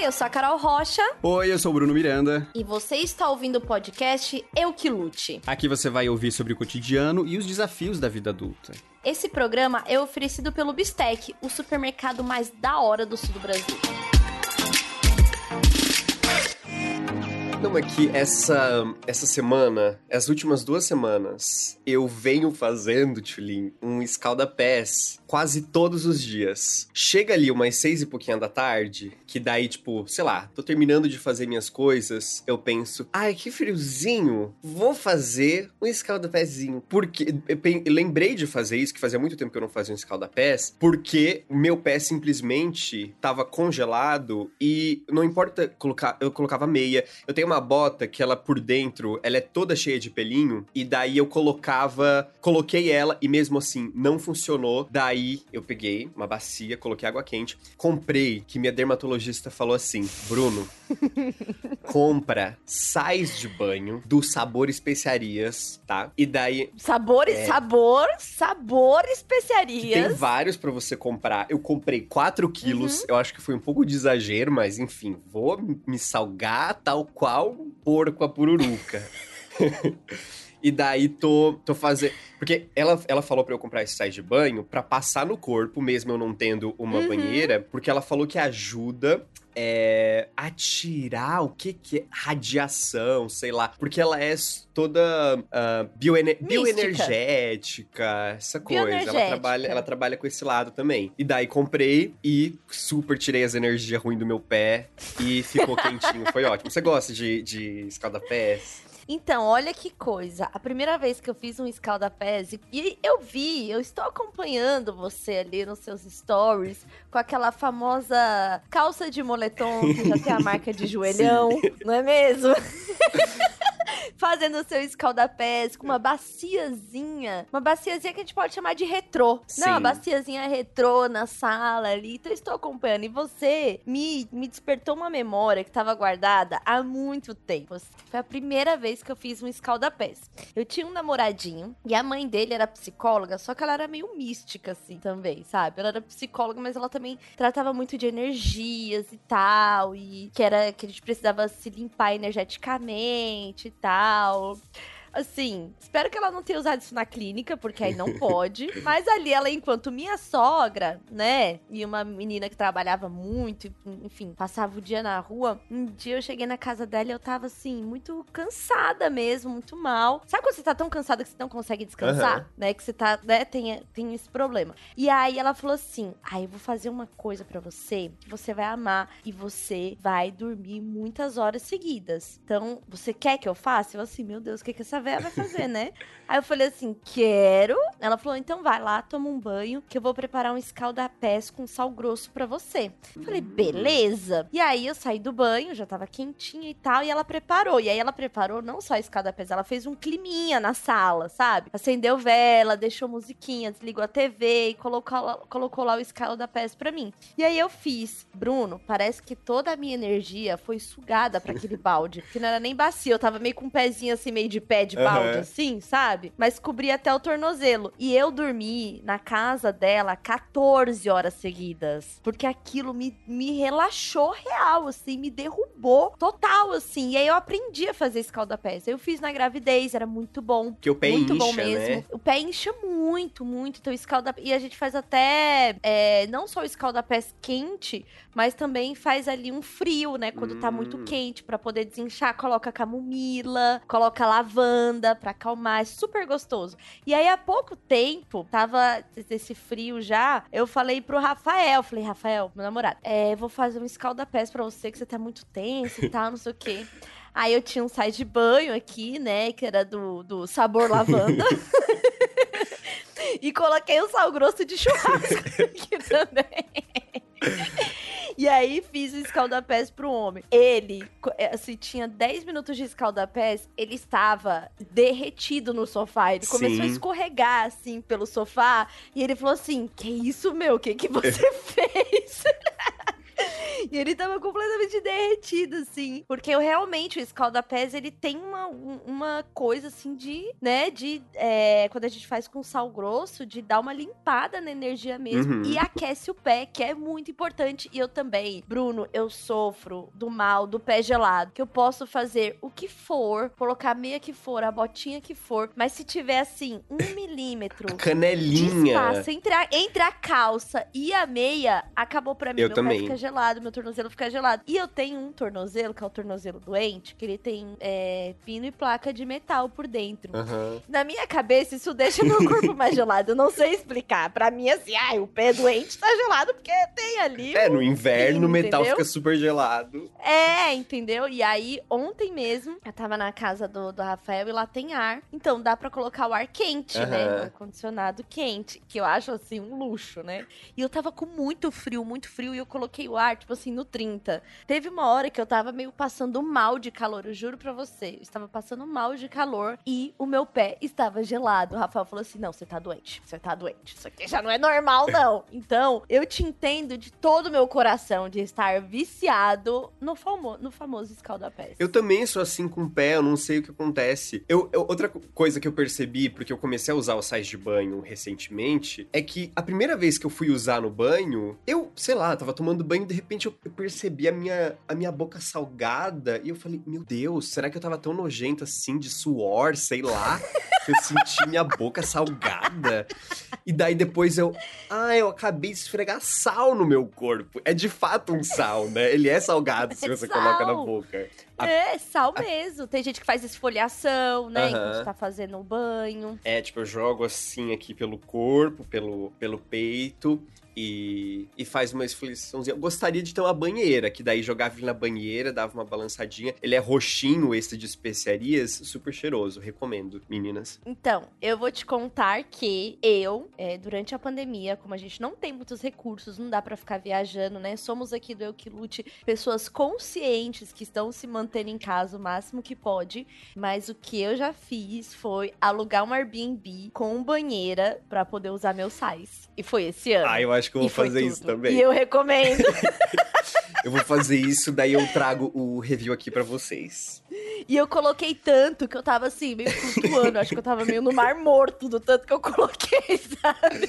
Oi, eu sou a Carol Rocha. Oi, eu sou o Bruno Miranda. E você está ouvindo o podcast Eu Que Lute. Aqui você vai ouvir sobre o cotidiano e os desafios da vida adulta. Esse programa é oferecido pelo Bistec, o supermercado mais da hora do sul do Brasil. Não, é que essa, essa semana, as últimas duas semanas, eu venho fazendo, Tulin, um escalda-pés quase todos os dias. Chega ali umas seis e pouquinho da tarde, que daí, tipo, sei lá, tô terminando de fazer minhas coisas, eu penso, ai, que friozinho, vou fazer um escalda-pézinho. Porque eu lembrei de fazer isso, que fazia muito tempo que eu não fazia um escalda-pés, porque meu pé simplesmente tava congelado e não importa colocar, eu colocava meia. Eu tenho uma bota que ela por dentro, ela é toda cheia de pelinho, e daí eu colocava, coloquei ela e mesmo assim não funcionou. Daí eu peguei uma bacia, coloquei água quente, comprei, que minha dermatologista falou assim: Bruno, compra sais de banho do sabor especiarias, tá? E daí. Sabor, é... sabor, sabor especiarias. Tem vários para você comprar. Eu comprei 4 quilos, uhum. eu acho que foi um pouco de exagero, mas enfim, vou me salgar tal qual um porco a pururuca. e daí tô, tô fazendo. Porque ela, ela falou para eu comprar esse sais de banho para passar no corpo, mesmo eu não tendo uma uhum. banheira, porque ela falou que ajuda é, a tirar o que que é radiação, sei lá, porque ela é toda uh, bioener bioenergética, essa coisa. Ela trabalha, ela trabalha com esse lado também. E daí comprei e super tirei as energias ruins do meu pé e ficou quentinho, foi ótimo. Você gosta de, de escalda-pés? Então, olha que coisa. A primeira vez que eu fiz um escalda-pés, e eu vi, eu estou acompanhando você ali nos seus stories, com aquela famosa calça de moletom que já tem a marca de joelhão, Sim. não é mesmo? fazendo o seu escaldapés com uma baciazinha. Uma baciazinha que a gente pode chamar de retrô. Sim. Não, uma baciazinha retrô na sala ali. Então eu estou acompanhando. E você me, me despertou uma memória que estava guardada há muito tempo. Foi a primeira vez que eu fiz um escaldapés. Eu tinha um namoradinho e a mãe dele era psicóloga, só que ela era meio mística, assim, também, sabe? Ela era psicóloga, mas ela também tratava muito de energias e tal. E que era que a gente precisava se limpar energeticamente e tal. Assim, espero que ela não tenha usado isso na clínica, porque aí não pode. Mas ali, ela, enquanto minha sogra, né? E uma menina que trabalhava muito, enfim, passava o dia na rua. Um dia eu cheguei na casa dela e eu tava, assim, muito cansada mesmo, muito mal. Sabe quando você tá tão cansada que você não consegue descansar? Uhum. Né? Que você tá, né? Tem, tem esse problema. E aí ela falou assim: aí ah, eu vou fazer uma coisa para você que você vai amar e você vai dormir muitas horas seguidas. Então, você quer que eu faça? Eu assim, meu Deus, o que que essa véia vai fazer, né? Aí eu falei assim, quero. Ela falou, então vai lá, toma um banho, que eu vou preparar um escaldapés com sal grosso para você. Eu falei, beleza. E aí eu saí do banho, já tava quentinha e tal, e ela preparou. E aí ela preparou não só escaldapés, ela fez um climinha na sala, sabe? Acendeu vela, deixou musiquinha, desligou a TV e colocou colocou lá o escaldapés pra mim. E aí eu fiz. Bruno, parece que toda a minha energia foi sugada para aquele balde, porque não era nem bacia, eu tava meio com um pezinho assim, meio de pé de balde, uhum. assim, sabe? Mas cobria até o tornozelo. E eu dormi na casa dela 14 horas seguidas. Porque aquilo me, me relaxou real, assim, me derrubou total, assim. E aí eu aprendi a fazer escaldapés. Eu fiz na gravidez, era muito bom. Que o pé muito incha, bom mesmo. Né? O pé incha muito, muito. Então, escaldapés. E a gente faz até é, não só o escaldapés quente, mas também faz ali um frio, né? Quando hum. tá muito hum. quente, para poder desinchar. Coloca camomila, coloca lavanda lavanda para acalmar, é super gostoso. E aí há pouco tempo, tava esse frio já, eu falei pro Rafael, falei, Rafael, meu namorado, é, vou fazer um escalda-pés pra você, que você tá muito tenso e tal, não sei o quê. Aí eu tinha um sai de banho aqui, né, que era do, do sabor lavanda. e coloquei o sal grosso de churrasco aqui também. E aí fiz o escaldapés pro homem. Ele, assim, tinha 10 minutos de escaldapés, ele estava derretido no sofá. Ele começou Sim. a escorregar, assim, pelo sofá. E ele falou assim: Que isso, meu? O que, que você fez? E ele tava completamente derretido, assim. Porque eu realmente, o escalda-pés, ele tem uma, uma coisa, assim, de, né, de, é, quando a gente faz com sal grosso, de dar uma limpada na energia mesmo. Uhum. E aquece o pé, que é muito importante. E eu também, Bruno, eu sofro do mal do pé gelado, que eu posso fazer o que for, colocar a meia que for, a botinha que for, mas se tiver, assim, um milímetro de Canelinha. espaço entre a, entre a calça e a meia, acabou pra mim. Eu meu também. pé fica gelado, meu tornozelo fica gelado. E eu tenho um tornozelo, que é o tornozelo doente, que ele tem é, pino e placa de metal por dentro. Aham. Na minha cabeça, isso deixa meu corpo mais gelado. Eu não sei explicar. Pra mim, assim, ai, o pé doente tá gelado porque tem ali. É, no inverno pino, o metal entendeu? fica super gelado. É, entendeu? E aí, ontem mesmo, eu tava na casa do, do Rafael e lá tem ar. Então dá pra colocar o ar quente, né? Aham. O ar-condicionado quente. Que eu acho, assim, um luxo, né? E eu tava com muito frio, muito frio. E eu coloquei o ar, tipo assim, no 30. Teve uma hora que eu tava meio passando mal de calor, eu juro pra você. Eu estava passando mal de calor e o meu pé estava gelado. O Rafael falou assim: não, você tá doente. Você tá doente. Isso aqui já não é normal, não. Então, eu te entendo de todo o meu coração de estar viciado no, famo no famoso escaldapés. Eu também sou assim com o pé, eu não sei o que acontece. Eu, eu- outra co- coisa que eu percebi, porque eu comecei a usar os sais de banho recentemente, é que a primeira vez que eu fui usar no banho, eu, sei lá, tava tomando banho e de repente eu, eu percebi a minha, a minha boca salgada e eu falei, meu Deus, será que eu tava tão nojento assim de suor, sei lá? que eu senti minha boca salgada. E daí depois eu, ah, eu acabei de esfregar sal no meu corpo. É de fato um sal, né? Ele é salgado se É você coloca na sal. boca. A- É, sal mesmo. Tem gente que faz esfoliação, né? Aham. Enquanto tá fazendo o banho. É, tipo, eu jogo assim aqui pelo corpo, pelo, pelo peito e, e faz uma esfoliaçãozinha. Eu gostaria de ter uma banheira, que daí jogava ele na banheira, dava uma balançadinha. Ele é roxinho, esse de especiarias, super cheiroso. Recomendo, meninas. Então, eu vou te contar que eu, é, durante a pandemia, como a gente não tem muitos recursos, não dá pra ficar viajando, né? Somos aqui do Eu Que Lute pessoas conscientes que estão se mantendo em casa o máximo que pode. Mas o que eu já fiz foi alugar um Airbnb com banheira pra poder usar meus sais. E foi esse ano. Ah, eu acho que eu vou fazer isso tudo. também. E eu recomendo. Eu vou fazer isso, daí eu trago o review aqui pra vocês. E eu coloquei tanto que eu tava assim, meio flutuando. Acho que eu tava meio no mar morto do tanto que eu coloquei, sabe?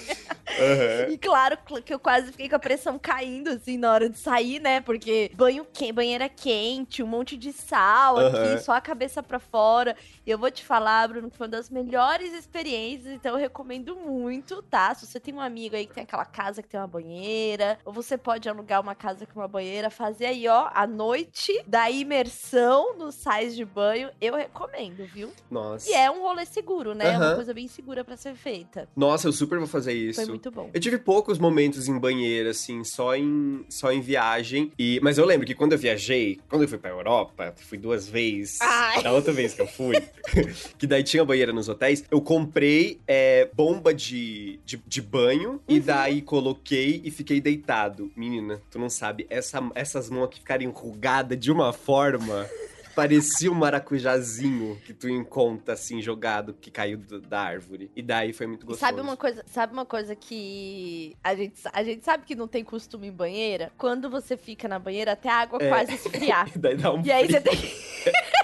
Aham. E claro que eu quase fiquei com a pressão caindo, assim, na hora de sair, né? Porque banho que... banheira quente, um monte de sal Aham. aqui, só a cabeça pra fora. E eu vou te falar, Bruno, que foi uma das melhores experiências, então eu recomendo muito, tá? Se você tem um amigo aí que tem aquela casa que tem uma banheira, ou você pode alugar uma casa com uma banheira, fazer aí, ó, a noite da imersão nos sais de banho, eu recomendo, viu? Nossa. E é um rolê seguro, né? É uma coisa bem segura pra ser feita. Nossa, eu super vou fazer isso. Foi muito bom. Eu tive poucos momentos em banheiro, assim, só em, só em viagem. E, mas eu lembro que quando eu viajei, quando eu fui pra Europa, fui duas vezes. Ai. Da outra vez que eu fui, que daí tinha banheira nos hotéis, eu comprei é, bomba de, de, de banho e Uhum. daí coloquei e fiquei deitado. Menina, tu não sabe, essa, essas mãos aqui ficaram enrugadas de uma forma. Parecia um maracujazinho que tu encontra, assim, jogado, que caiu do- da árvore. E daí foi muito E gostoso. sabe uma coisa, sabe uma coisa que a gente, a gente sabe que não tem costume em banheira? Quando você fica na banheira até a água É. quase esfriar. E daí dá um E aí frio. você tem que...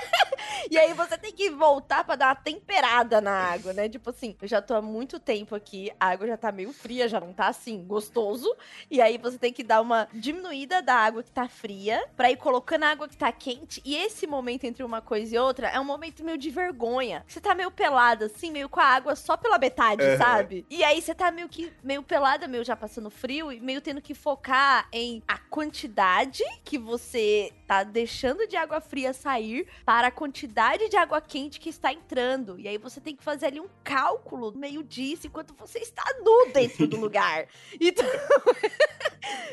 E aí você tem que voltar pra dar uma temperada na água, né? Tipo assim, eu já tô há muito tempo aqui, a água já tá meio fria, já não tá assim, gostoso. E aí você tem que dar uma diminuída da água que tá fria, pra ir colocando a água que tá quente. E esse momento entre uma coisa e outra é um momento meio de vergonha. Você tá meio pelada, assim, meio com a água só pela metade, Aham. sabe? E aí você tá meio que meio pelada, meio já passando frio, e meio tendo que focar em a quantidade que você tá deixando de água fria sair para a quantidade de água quente que está entrando. E aí você tem que fazer ali um cálculo no meio disso enquanto você está nu dentro do lugar. Então...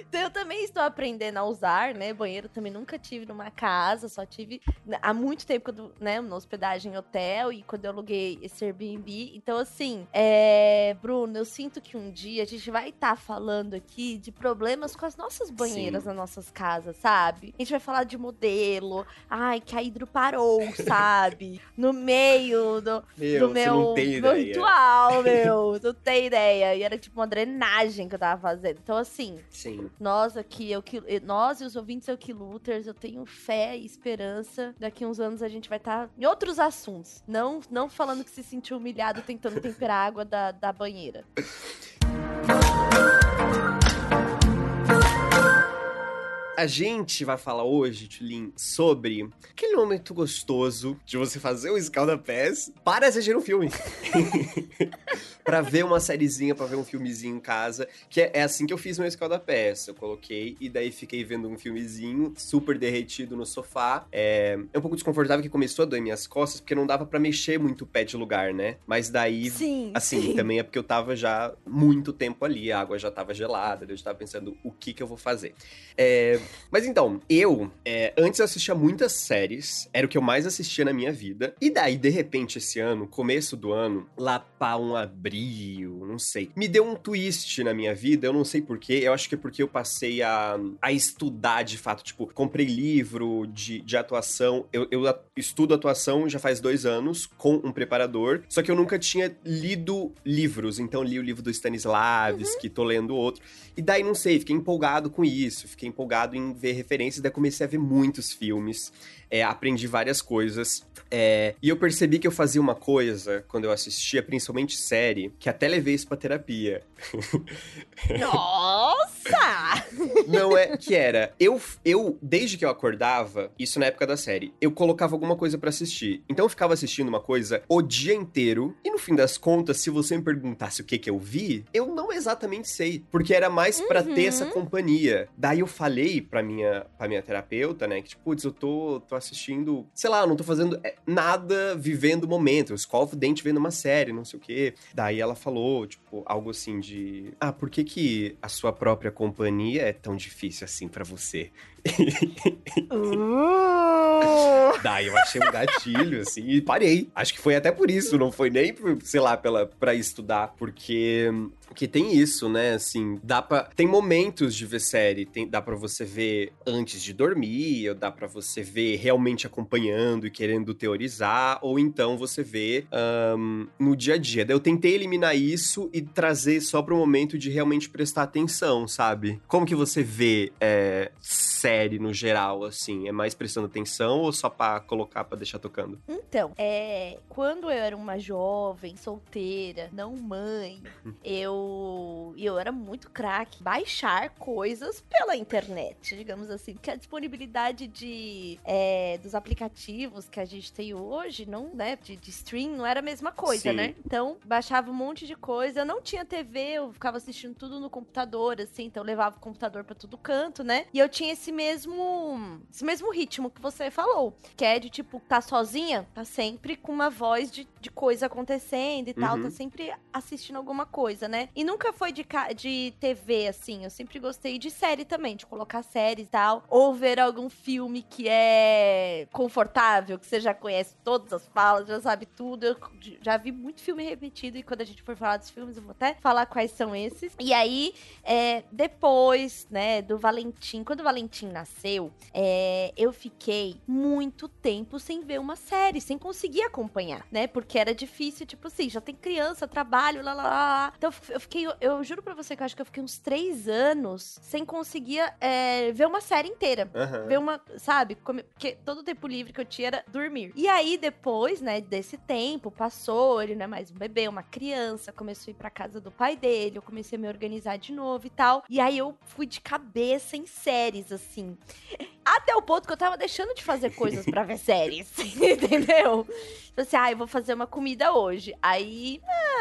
então eu também estou aprendendo a usar, né? Banheiro também nunca tive numa casa, só tive né, há muito tempo, quando, né? Na hospedagem em hotel e quando eu aluguei esse Airbnb. Então, assim, é... Bruno, eu sinto que um dia a gente vai estar falando aqui de problemas com as nossas banheiras Sim. nas nossas casas, sabe? A gente vai falar de modelo, ai, que a hidro parou, sabe? No meio do, Meu, do meu, meu ritual, meu. Não tem ideia. E era tipo uma drenagem que eu tava fazendo. Então, assim, Sim. nossa, aqui, eu, nós e os ouvintes eu que Luters, eu tenho fé e esperança. Daqui uns anos a gente vai estar tá em outros assuntos. Não, não falando que se sentiu humilhado tentando temperar a água da, da banheira. A gente vai falar hoje, Tulin, sobre aquele momento gostoso de você fazer o escalda-pés para assistir um filme. para ver uma sériezinha, para ver um filmezinho em casa. Que é, é assim que eu fiz meu escalda-pés. Eu coloquei e daí fiquei vendo um filmezinho super derretido no sofá. É, é um pouco desconfortável que começou a doer minhas costas, porque não dava para mexer muito o pé de lugar, né? Mas daí, sim, assim, sim. também é porque eu tava já muito tempo ali, a água já tava gelada, eu já tava pensando o que que eu vou fazer. É, mas então, eu, é, antes eu assistia muitas séries, era o que eu mais assistia na minha vida. E daí, de repente, esse ano, começo do ano, lá pra um abril, não sei, me deu um twist na minha vida, eu não sei porquê, eu acho que é porque eu passei a, a estudar de fato. Tipo, comprei livro de, de atuação, eu, eu estudo atuação já faz dois anos com um preparador, só que eu nunca tinha lido livros, então li o livro do Stanislavski, uhum. tô lendo outro. E daí, não sei, fiquei empolgado com isso, fiquei empolgado em ver referências, daí comecei a ver muitos filmes, é, aprendi várias coisas. É, e eu percebi que eu fazia uma coisa quando eu assistia, principalmente série, que até levei isso pra terapia. Nossa! Não é que era. Eu, eu, desde que eu acordava, isso na época da série, eu colocava alguma coisa para assistir. Então eu ficava assistindo uma coisa o dia inteiro. E no fim das contas, se você me perguntasse o que que eu vi, eu não exatamente sei. Porque era mais para uhum. ter essa companhia. Daí eu falei pra minha, pra minha terapeuta, né, que tipo, putz, eu tô, tô assistindo, sei lá, não tô fazendo é, nada vivendo o momento. Eu escovo o dente vendo uma série, não sei o quê. Daí ela falou, tipo, algo assim de: Ah, por que, que a sua própria companhia é tão difícil assim para você? Uh! Daí eu achei um gatilho, assim, e parei. Acho que foi até por isso, não foi nem, sei lá, pela, pra estudar, porque que tem isso, né? Assim, dá pra. Tem momentos de ver série, tem, dá para você ver antes de dormir, ou dá para você ver realmente acompanhando e querendo teorizar, ou então você vê um, no dia a dia. Eu tentei eliminar isso e trazer só pro momento de realmente prestar atenção, sabe? Como que você vê é, série no geral, assim? É mais prestando atenção ou só pra colocar pra deixar tocando? Então, é. Quando eu era uma jovem, solteira, não mãe, eu e eu era muito craque baixar coisas pela internet, digamos assim, porque a disponibilidade de é, dos aplicativos que a gente tem hoje, não, né, de, de stream, não era a mesma coisa, Sim. né? Então, baixava um monte de coisa, eu não tinha TV, eu ficava assistindo tudo no computador, assim, então eu levava o computador para todo canto, né? E eu tinha esse mesmo esse mesmo ritmo que você falou, que é de tipo tá sozinha, tá sempre com uma voz de, de coisa acontecendo e tal, tá uhum. sempre assistindo alguma coisa, né? E nunca foi de, de TV, assim. Eu sempre gostei de série também, de colocar séries e tal. Ou ver algum filme que é confortável, que você já conhece todas as falas, já sabe tudo. Eu já vi muito filme repetido e quando a gente for falar dos filmes, eu vou até falar quais são esses. E aí, é, depois, né, do Valentim, quando o Valentim nasceu, é, eu fiquei muito tempo sem ver uma série, sem conseguir acompanhar, né? Porque era difícil, tipo assim, já tem criança, trabalho, lá, lá, lá. Então eu fiquei, eu juro pra você que eu acho que eu fiquei uns três anos sem conseguir é, ver uma série inteira. Uhum. Ver uma, sabe? Porque todo o tempo livre que eu tinha era dormir. E aí, depois, né, desse tempo, passou, ele não é mais um bebê, uma criança, começou a ir pra casa do pai dele, eu comecei a me organizar de novo e tal. E aí eu fui de cabeça em séries, assim. Até o ponto que eu tava deixando de fazer coisas para ver séries. entendeu? Tipo assim, ah, eu vou fazer uma comida hoje. Aí, ah,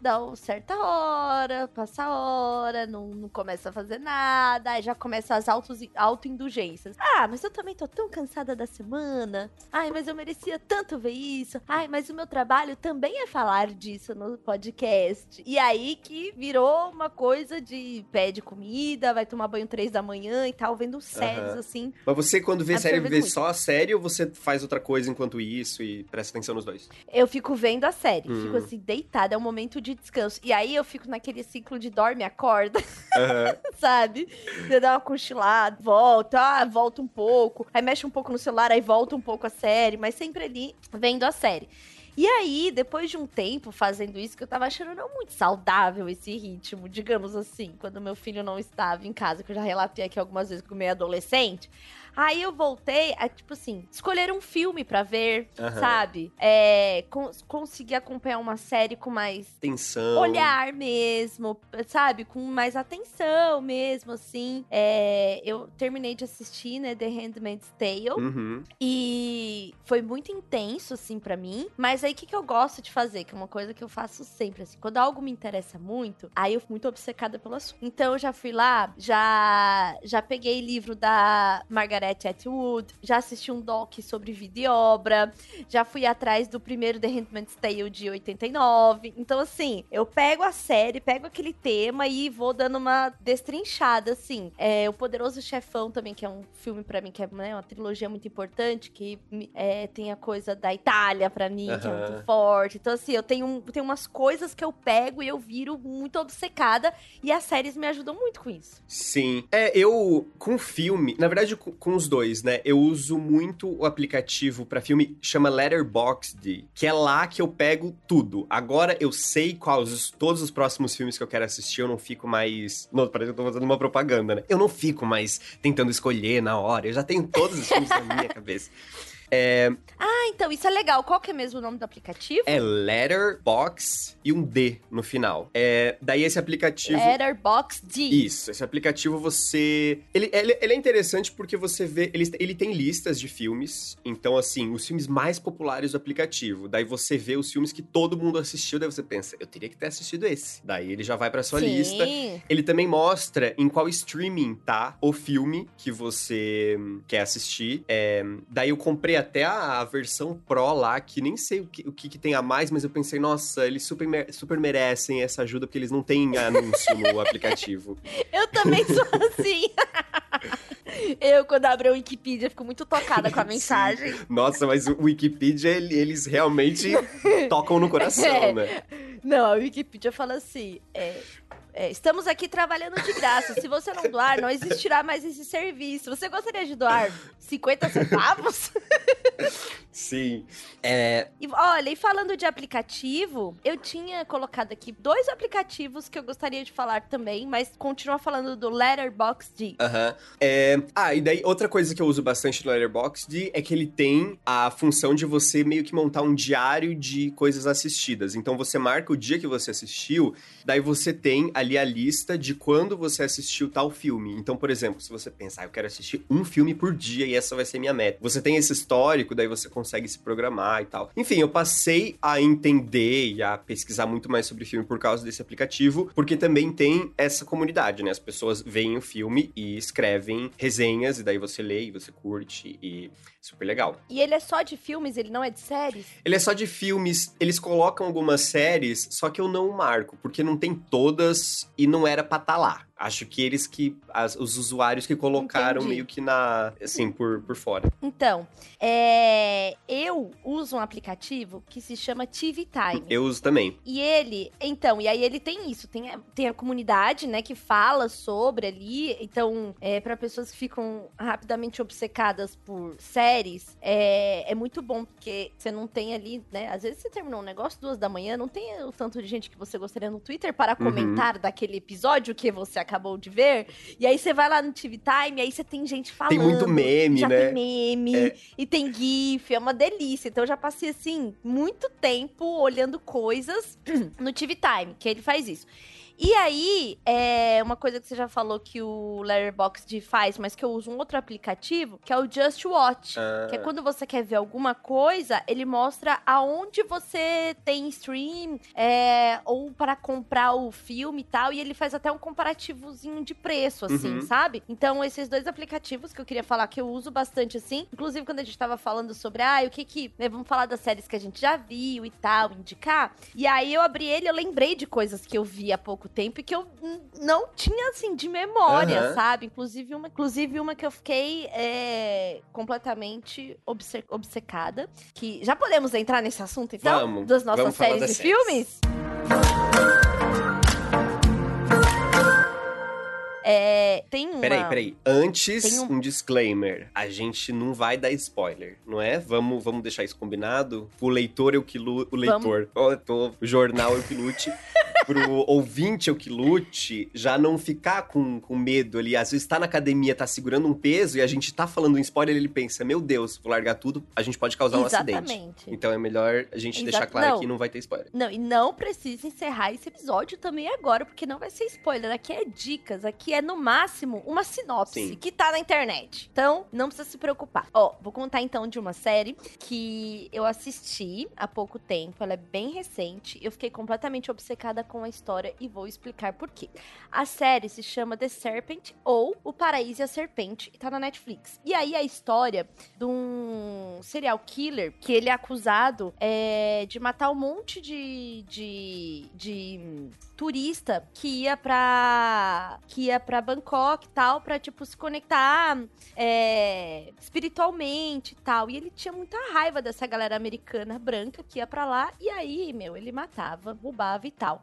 dá uma certa hora, passa a hora, não, não começa a fazer nada, aí já começa as auto-indulgências. Ah, mas eu também tô tão cansada da semana. Ai, mas eu merecia tanto ver isso. Ai, mas o meu trabalho também é falar disso no podcast. E aí que virou uma coisa de pede comida, vai tomar banho três da manhã e tal, vendo séries uhum. assim. Mas você, quando vê série, vê muito. só a série ou você faz outra coisa enquanto isso e presta atenção nos dois? Eu fico vendo a série, hum. fico assim, deitada, é um momento de descanso. E aí eu fico naquele ciclo de dorme, acorda, uhum. sabe? Você dá uma cochilada, volta, ah, volta um pouco, aí mexe um pouco no celular, aí volta um pouco a série, mas sempre ali vendo a série. E aí, depois de um tempo fazendo isso, que eu tava achando não muito saudável esse ritmo, digamos assim, quando meu filho não estava em casa, que eu já relatei aqui algumas vezes com o meio adolescente. Aí eu voltei a, tipo assim, escolher um filme para ver, Aham. sabe? É, cons- conseguir acompanhar uma série com mais Tensão. olhar mesmo, sabe? Com mais atenção mesmo, assim. É, eu terminei de assistir, né, The Handmaid's Tale. Uhum. E foi muito intenso, assim, pra mim. Mas aí, o que, que eu gosto de fazer? Que é uma coisa que eu faço sempre, assim. Quando algo me interessa muito, aí eu fico muito obcecada pelo assunto. Então, eu já fui lá, já, já peguei livro da Margaret Atwood, já assisti um doc sobre vida e obra, já fui atrás do primeiro The Handmaid's Tale de 89. Então, assim, eu pego a série, pego aquele tema e vou dando uma destrinchada, assim. É, o Poderoso Chefão também, que é um filme pra mim, que é né, uma trilogia muito importante, que é, tem a coisa da Itália pra mim, que é muito forte. Então, assim, eu tenho, tenho umas coisas que eu pego e eu viro muito obcecada, e as séries me ajudam muito com isso. Sim. É, eu, com filme, na verdade, com, com os dois, né? Eu uso muito o aplicativo pra filme, chama Letterboxd, que é lá que eu pego tudo. Agora eu sei quais os- todos os próximos filmes que eu quero assistir, eu não fico mais. Não, parece que eu tô fazendo uma propaganda, né? Eu não fico mais tentando escolher na hora, eu já tenho todos os filmes na minha cabeça. É, Ah, então, isso é legal. Qual que é mesmo o nome do aplicativo? é Letterbox e um D no final. É, daí esse aplicativo. Letterboxd. Isso, esse aplicativo você. Ele, ele, ele é interessante porque você vê. Ele, ele tem listas de filmes. Então, assim, os filmes mais populares do aplicativo. Daí você vê os filmes que todo mundo assistiu. Daí você pensa, eu teria que ter assistido esse. Daí ele já vai pra sua Sim. lista. Ele também mostra em qual streaming tá o filme que você hum, quer assistir. É, daí eu comprei até a, a versão Pro lá, que nem sei o que, o que, que tem a mais, mas eu pensei, nossa, eles super, super merecem essa ajuda, porque eles não têm anúncio no aplicativo. Eu também sou assim. Eu, quando abro a Wikipedia, fico muito tocada com a mensagem. Nossa, mas o Wikipedia, ele- eles realmente tocam no coração, É. né? Não, a Wikipedia fala assim: é, é, estamos aqui trabalhando de graça. Se você não doar, não existirá mais esse serviço. Você gostaria de doar 50 centavos? Sim. É, E olha, e falando de aplicativo, eu tinha colocado aqui dois aplicativos que eu gostaria de falar também, mas continua falando do Letterboxd. Aham. É, Ah, e daí outra coisa que eu uso bastante no Letterboxd é que ele tem a função de você meio que montar um diário de coisas assistidas. Então você marca o dia que você assistiu, daí você tem ali a lista de quando você assistiu tal filme. Então, por exemplo, se você pensar, ah, eu quero assistir um filme por dia e essa vai ser minha meta. Você tem esse histórico, daí você consegue se programar e tal. Enfim, eu passei a entender e a pesquisar muito mais sobre filme por causa desse aplicativo, porque também tem essa comunidade, né? As pessoas veem o filme e escrevem resenhas, e daí você lê e você curte, e super legal. E ele é só de filmes, ele não é de séries? Ele é só de filmes, eles colocam algumas séries, só que eu não marco, porque não tem todas e não era pra estar lá. Acho que eles que. as- os usuários que colocaram Entendi. meio que na. assim, por, por fora. Então, é, eu uso um aplicativo que se chama TV Time. Eu uso também. E ele, então, e aí ele tem isso, tem a, tem a comunidade, né, que fala sobre ali. Então, é, para pessoas que ficam rapidamente obcecadas por séries, é, é muito bom, porque você não tem ali, né? Às vezes você terminou um negócio duas da manhã, não tem o tanto de gente que você gostaria no Twitter para Uhum. comentar daquele episódio que você acabou de ver. E aí você vai lá no TV Time, aí você tem gente falando. Tem muito meme, já né? tem meme, É. e tem GIF, é uma delícia. Então eu já passei, assim, muito tempo olhando coisas no TV Time, que ele faz isso. E aí, é uma coisa que você já falou que o Letterboxd faz, mas que eu uso um outro aplicativo, que é o Just Watch. Ah, Que é quando você quer ver alguma coisa, ele mostra aonde você tem stream, é, ou para comprar o filme e tal, e ele faz até um comparativozinho de preço, assim, Uhum. sabe? Então, esses dois aplicativos que eu queria falar que eu uso bastante, assim, inclusive quando a gente tava falando sobre, ah, o que que, né, vamos falar das séries que a gente já viu e tal, indicar, e aí eu abri ele, eu lembrei de coisas que eu vi há pouco tempo e que eu não tinha, assim, de memória, Aham. sabe? Inclusive uma, inclusive uma que eu fiquei é, completamente obce- obcecada. Que já podemos entrar nesse assunto, então? Vamos, Das nossas vamos séries das e séries. filmes? É, tem uma... Peraí, peraí. Antes, um- um... disclaimer. A gente não vai dar spoiler, não é? Vamos, vamos deixar isso combinado? O leitor é o que lu... O leitor. Eu tô- O jornal é o que lute. Pro ouvinte é o que lute, já não ficar com, com medo ali. Às vezes tá na academia, tá segurando um peso e a gente tá falando um spoiler ele pensa, meu Deus, vou largar tudo, a gente pode causar um acidente. Exatamente. Então é melhor a gente Exato- deixar claro não. que não vai ter spoiler. Não, e não precisa encerrar esse episódio também agora, porque não vai ser spoiler. Aqui é dicas, aqui é no máximo uma sinopse Sim. que tá na internet. Então, não precisa se preocupar. Ó, vou contar então de uma série que eu assisti há pouco tempo, ela é bem recente. Eu fiquei completamente obcecada com a história e vou explicar por quê. A série se chama The Serpent ou O Paraíso e a Serpente e tá na Netflix. E aí a história de um serial killer que ele é acusado é, de matar um monte de, de, de turista que ia pra que ia para Bangkok e tal pra tipo se conectar é, espiritualmente e tal e ele tinha muita raiva dessa galera americana branca que ia pra lá e aí meu ele matava roubava e tal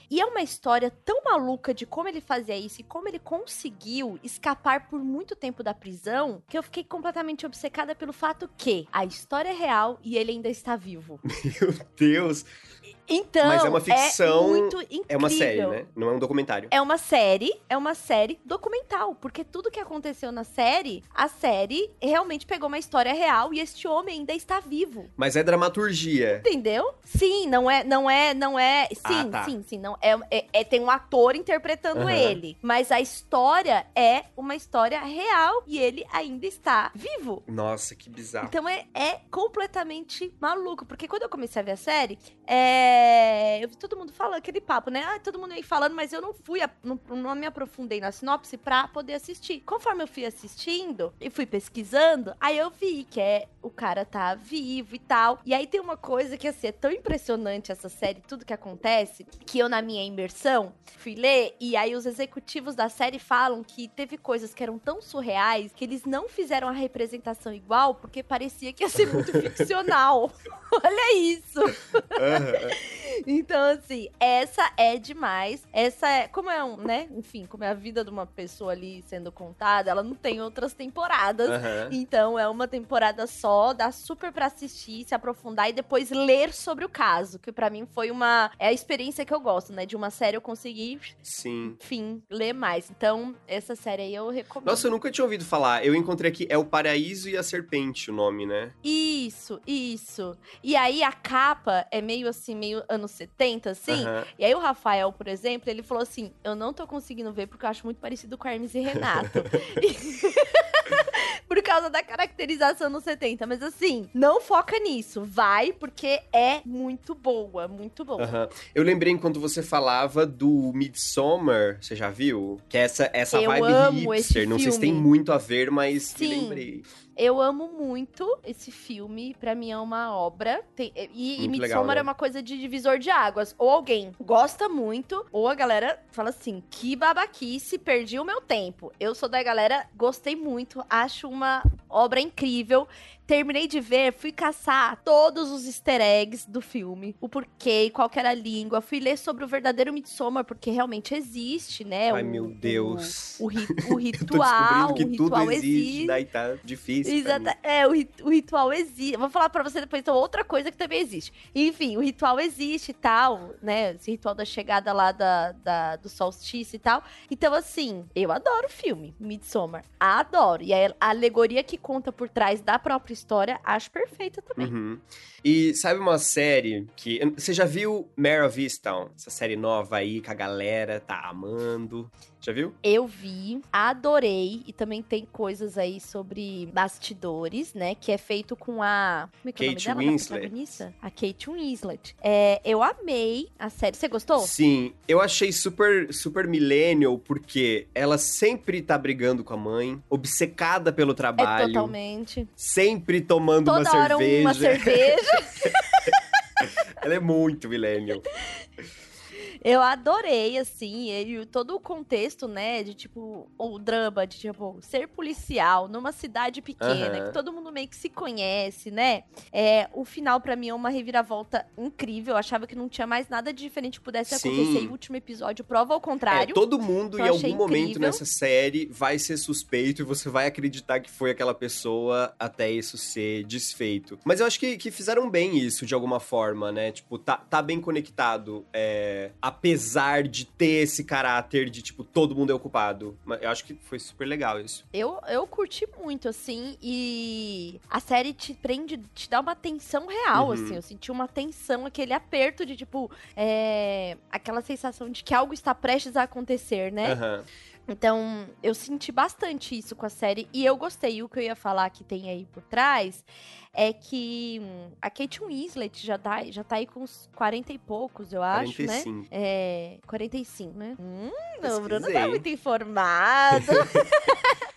e é uma história tão maluca de como ele fazia isso e como ele conseguiu escapar por muito tempo da prisão que eu fiquei completamente obcecada pelo fato que a história é real e ele ainda está vivo. Meu Deus! Então, Mas é uma ficção, muito incrível. É uma série, né? Não é um documentário. É uma série, é uma série documental, porque tudo que aconteceu na série, a série realmente pegou uma história real e este homem ainda está vivo. Mas é dramaturgia. Entendeu? Sim, não é, não é, não é. Sim, Ah, tá. sim, sim. Não, é, é- é- tem um ator interpretando Aham. ele. Mas a história é uma história real e ele ainda está vivo. Nossa, que bizarro. Então é, é completamente maluco. Porque quando eu comecei a ver a série, é, eu vi todo mundo falando aquele papo, né? Ah, todo mundo aí falando, mas eu não fui, a- não, não me aprofundei na sinopse pra poder assistir. Conforme eu fui assistindo e fui pesquisando, aí eu vi que é o cara tá vivo e tal. E aí tem uma coisa que assim, é tão impressionante essa série, tudo que acontece, que eu na minha imersão fui ler e aí os executivos da série falam que teve coisas que eram tão surreais que eles não fizeram a representação igual porque parecia que ia ser muito ficcional. Olha isso. Aham. Então, assim, essa é demais. Essa é. Como é um, né? Enfim, como é a vida de uma pessoa ali sendo contada, ela não tem outras temporadas. Aham. Então é uma temporada só, dá super pra assistir, se aprofundar e depois ler sobre o caso, que pra mim foi uma é a experiência que eu gosto, né? De uma série eu consegui, Sim. enfim, ler mais. Então, essa série aí eu recomendo. Nossa, eu nunca tinha ouvido falar. Eu encontrei aqui, é o Paraíso e a Serpente o nome, né? Isso, isso. E aí a capa é meio assim, meio anos 70, assim. E aí o Rafael, por exemplo, ele falou assim: eu não tô conseguindo ver porque eu acho muito parecido com Hermes e Renato. por causa da caracterização nos 70. Mas assim, não foca nisso. Vai, porque é muito boa, muito boa. Aham. Eu lembrei enquanto você falava do Midsommar, você já viu? Que é essa, essa Eu vibe amo hipster. Não sei se tem muito a ver, mas lembrei. Eu amo muito esse filme. Pra mim é uma obra. Tem- e e Midsommar legal, né? é uma coisa de divisor de águas. Ou alguém gosta muito, ou a galera fala assim: que babaquice, perdi o meu tempo. Eu sou da galera, gostei muito, acho uma obra incrível. Terminei de ver, fui caçar todos os easter eggs do filme, o porquê, qual que era a língua. Fui ler sobre o verdadeiro Midsommar, porque realmente existe, né? Ai, o- meu o- Deus. O, ri- o Eu tô ritual, descobrindo que o tudo ritual existe, existe. daí tá difícil. Exata, é, o, o ritual existe. Vou falar pra você depois então, outra coisa que também existe. Enfim, o ritual existe e tal, né? Esse ritual da chegada lá da, da- do solstício e tal. Então, assim, eu adoro o filme, Midsommar. Adoro. E a, a alegoria que conta por trás da própria história, acho perfeita também. Uhum. E sabe uma série que. Você já viu Mare of Easttown? Essa série nova aí que a galera tá amando. Já viu? Eu vi, adorei. E também tem coisas aí sobre bastidores, né? Que é feito com a. Como é que é o Kate nome dela? Winslet. A Kate Winslet. É, eu amei a série. Você gostou? Sim, eu achei super, super millennial, porque ela sempre tá brigando com a mãe, obcecada pelo É trabalho, totalmente. sempre tomando Toda uma hora cerveja. uma cerveja. Ela é muito millennial. Eu adorei, assim, e todo o contexto, né, de tipo, o drama de tipo, ser policial numa cidade pequena, Aham. que todo mundo meio que se conhece, né? É, o final pra mim é uma reviravolta incrível. Eu achava que não tinha mais nada de diferente que pudesse Sim. acontecer. E o último episódio prova ao É, contrário. todo mundo Eu em algum momento incrível. nessa série vai ser suspeito e você vai acreditar que foi aquela pessoa até isso ser desfeito. Mas eu acho que, que fizeram bem isso de alguma forma, né? Tipo, tá, tá bem conectado. é, apesar de ter esse caráter de, tipo, todo mundo é ocupado. Eu acho que foi super legal isso. Eu, eu curti muito, assim, e a série te prende, te dá uma tensão real, Uhum. assim. Eu senti uma tensão, aquele aperto de, tipo, é, aquela sensação de que algo está prestes a acontecer, né? Aham. Então, eu senti bastante isso com a série e eu gostei. E o que eu ia falar que tem aí por trás é que hum, a Kate Winslet já tá, já tá aí com uns 40 e poucos, eu acho, né? 45. É, 45, né? Hum, o Bruno tá muito informado.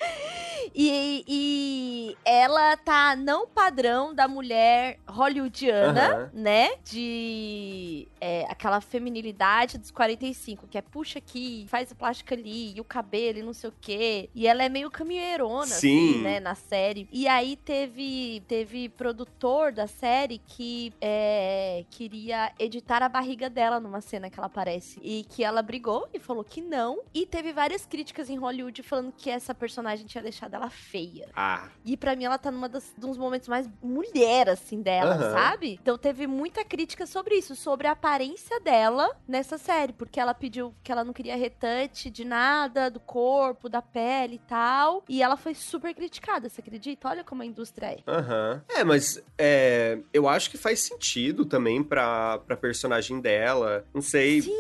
e, e ela tá não padrão da mulher hollywoodiana, Aham. né? De é, aquela feminilidade dos 45, que é puxa aqui, faz a plástica ali, e o cabelo e não sei o quê. E ela é meio caminheirona, Sim. assim, né? Na série. E aí teve, teve produtor da série que é, queria editar a barriga dela numa cena que ela aparece. E que ela brigou e falou que não. E teve várias críticas em Hollywood falando que essa personagem tinha deixado ela feia. Ah, E pra mim ela tá numa das, dos momentos mais mulher, assim, dela, Aham. sabe? Então teve muita crítica sobre isso, sobre a aparência dela nessa série. Porque ela pediu que ela não queria retouch de nada, do corpo, da pele e tal. E ela foi super criticada, você acredita? Olha como a indústria é. Aham. É, mas é, eu acho que faz sentido também pra, pra personagem dela. Não sei. Sim,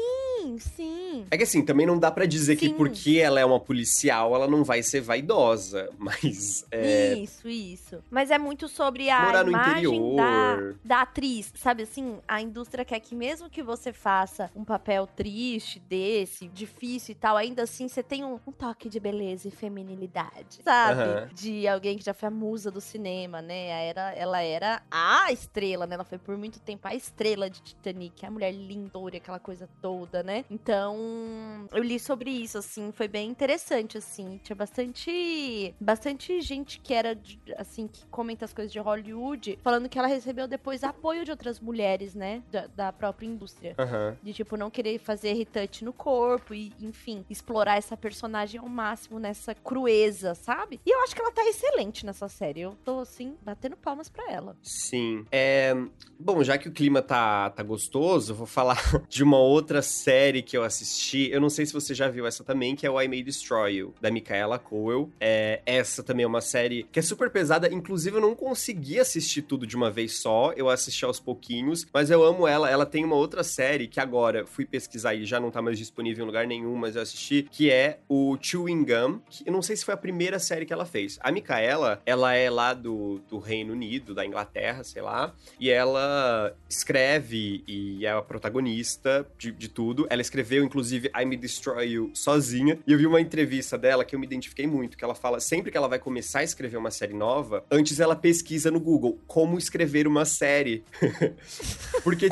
sim. É que assim, também não dá pra dizer que Sim. porque ela é uma policial, ela não vai ser vaidosa. Mas é, Isso, isso. Mas é muito sobre a Morar imagem da, da atriz. Sabe assim, a indústria quer que mesmo que você faça um papel triste desse, difícil e tal, ainda assim você tem um, um toque de beleza e feminilidade. Sabe? Aham. De alguém que já foi a musa do cinema, né? Era, ela era a estrela, né? Ela foi por muito tempo a estrela de Titanic, a mulher lindora, aquela coisa toda, né? Então, eu li sobre isso, assim, foi bem interessante, assim. Tinha bastante, bastante gente que era, assim, que comenta as coisas de Hollywood, falando que ela recebeu depois apoio de outras mulheres, né? Da, da própria indústria. aham. De, tipo, não querer fazer retouch no corpo e, enfim, explorar essa personagem ao máximo nessa crueza, sabe? E eu acho que ela tá excelente nessa série. Eu tô, assim, batendo palmas pra ela. Sim. É, bom, já que o clima tá, tá gostoso, eu vou falar de uma outra série que eu assisti. Eu não sei se você já viu essa também, que é o I May Destroy You, da Micaela Coel. É, essa também é uma série que é super pesada. Inclusive, eu não consegui assistir tudo de uma vez só. Eu assisti aos pouquinhos, mas eu amo ela. Ela tem uma outra série que agora fui pesquisar e já não tá mais disponível em lugar nenhum, mas eu assisti, que é o Chewing Gum, que eu não sei se foi a primeira série que ela fez. A Micaela, ela é lá do, do Reino Unido, da Inglaterra, sei lá, e ela escreve e é a protagonista de, de tudo. Ela escreveu, inclusive, I Me Destroy You sozinha. E eu vi uma entrevista dela que eu me identifiquei muito, que ela fala sempre que ela vai começar a escrever uma série nova, antes ela pesquisa no Google como escrever uma série. porque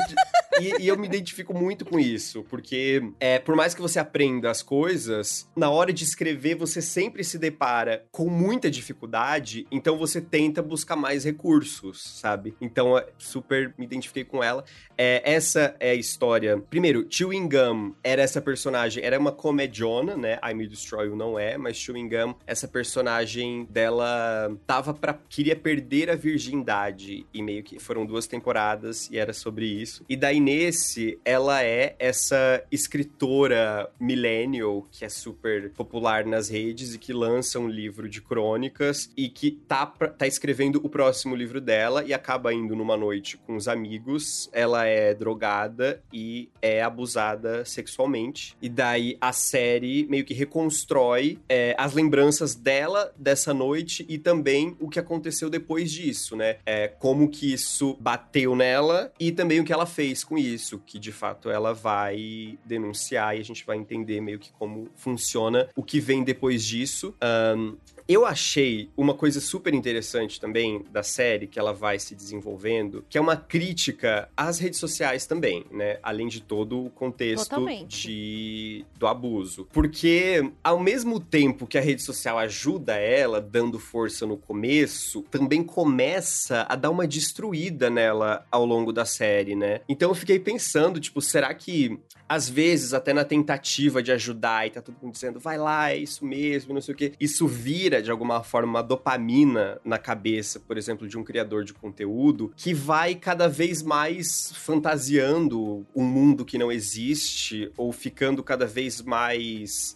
e, e eu me identifico muito com isso, porque é, por mais que você aprenda as coisas, na hora de escrever você sempre se depara com muita dificuldade, então você tenta buscar mais recursos, sabe? Então, super me identifiquei com ela. É, essa é a história. Primeiro, Chewing Gum era essa personagem, era uma comediona, né? I Me Destroy You não é, mas Chewing Gum, essa personagem dela tava para queria perder a virgindade e meio que foram duas temporadas e era sobre isso. E daí nesse, ela é essa escritora millennial que é super popular nas redes e que lança um livro de crônicas e que tá, tá escrevendo o próximo livro dela e acaba indo numa noite com os amigos. Ela é drogada e é abusada sexualmente. E daí a série meio que reconstrói é, as lembranças dela dessa noite e também o que aconteceu depois disso, né? É, como que isso bateu nela e também o que ela fez com isso, que de fato ela vai denunciar e a gente vai entender meio que como funciona o que vem depois disso. Ahn, Eu achei uma coisa super interessante também da série, que ela vai se desenvolvendo, que é uma crítica às redes sociais também, né? Além de todo o contexto Totalmente. de, do abuso. Porque, ao mesmo tempo que a rede social ajuda ela, dando força no começo, também começa a dar uma destruída nela ao longo da série, né? Então eu fiquei pensando, tipo, será que às vezes, até na tentativa de ajudar, e tá todo mundo dizendo, vai lá, é isso mesmo, não sei o quê. Isso vira, de alguma forma, uma dopamina na cabeça, por exemplo, de um criador de conteúdo, que vai cada vez mais fantasiando um mundo que não existe, ou ficando cada vez mais.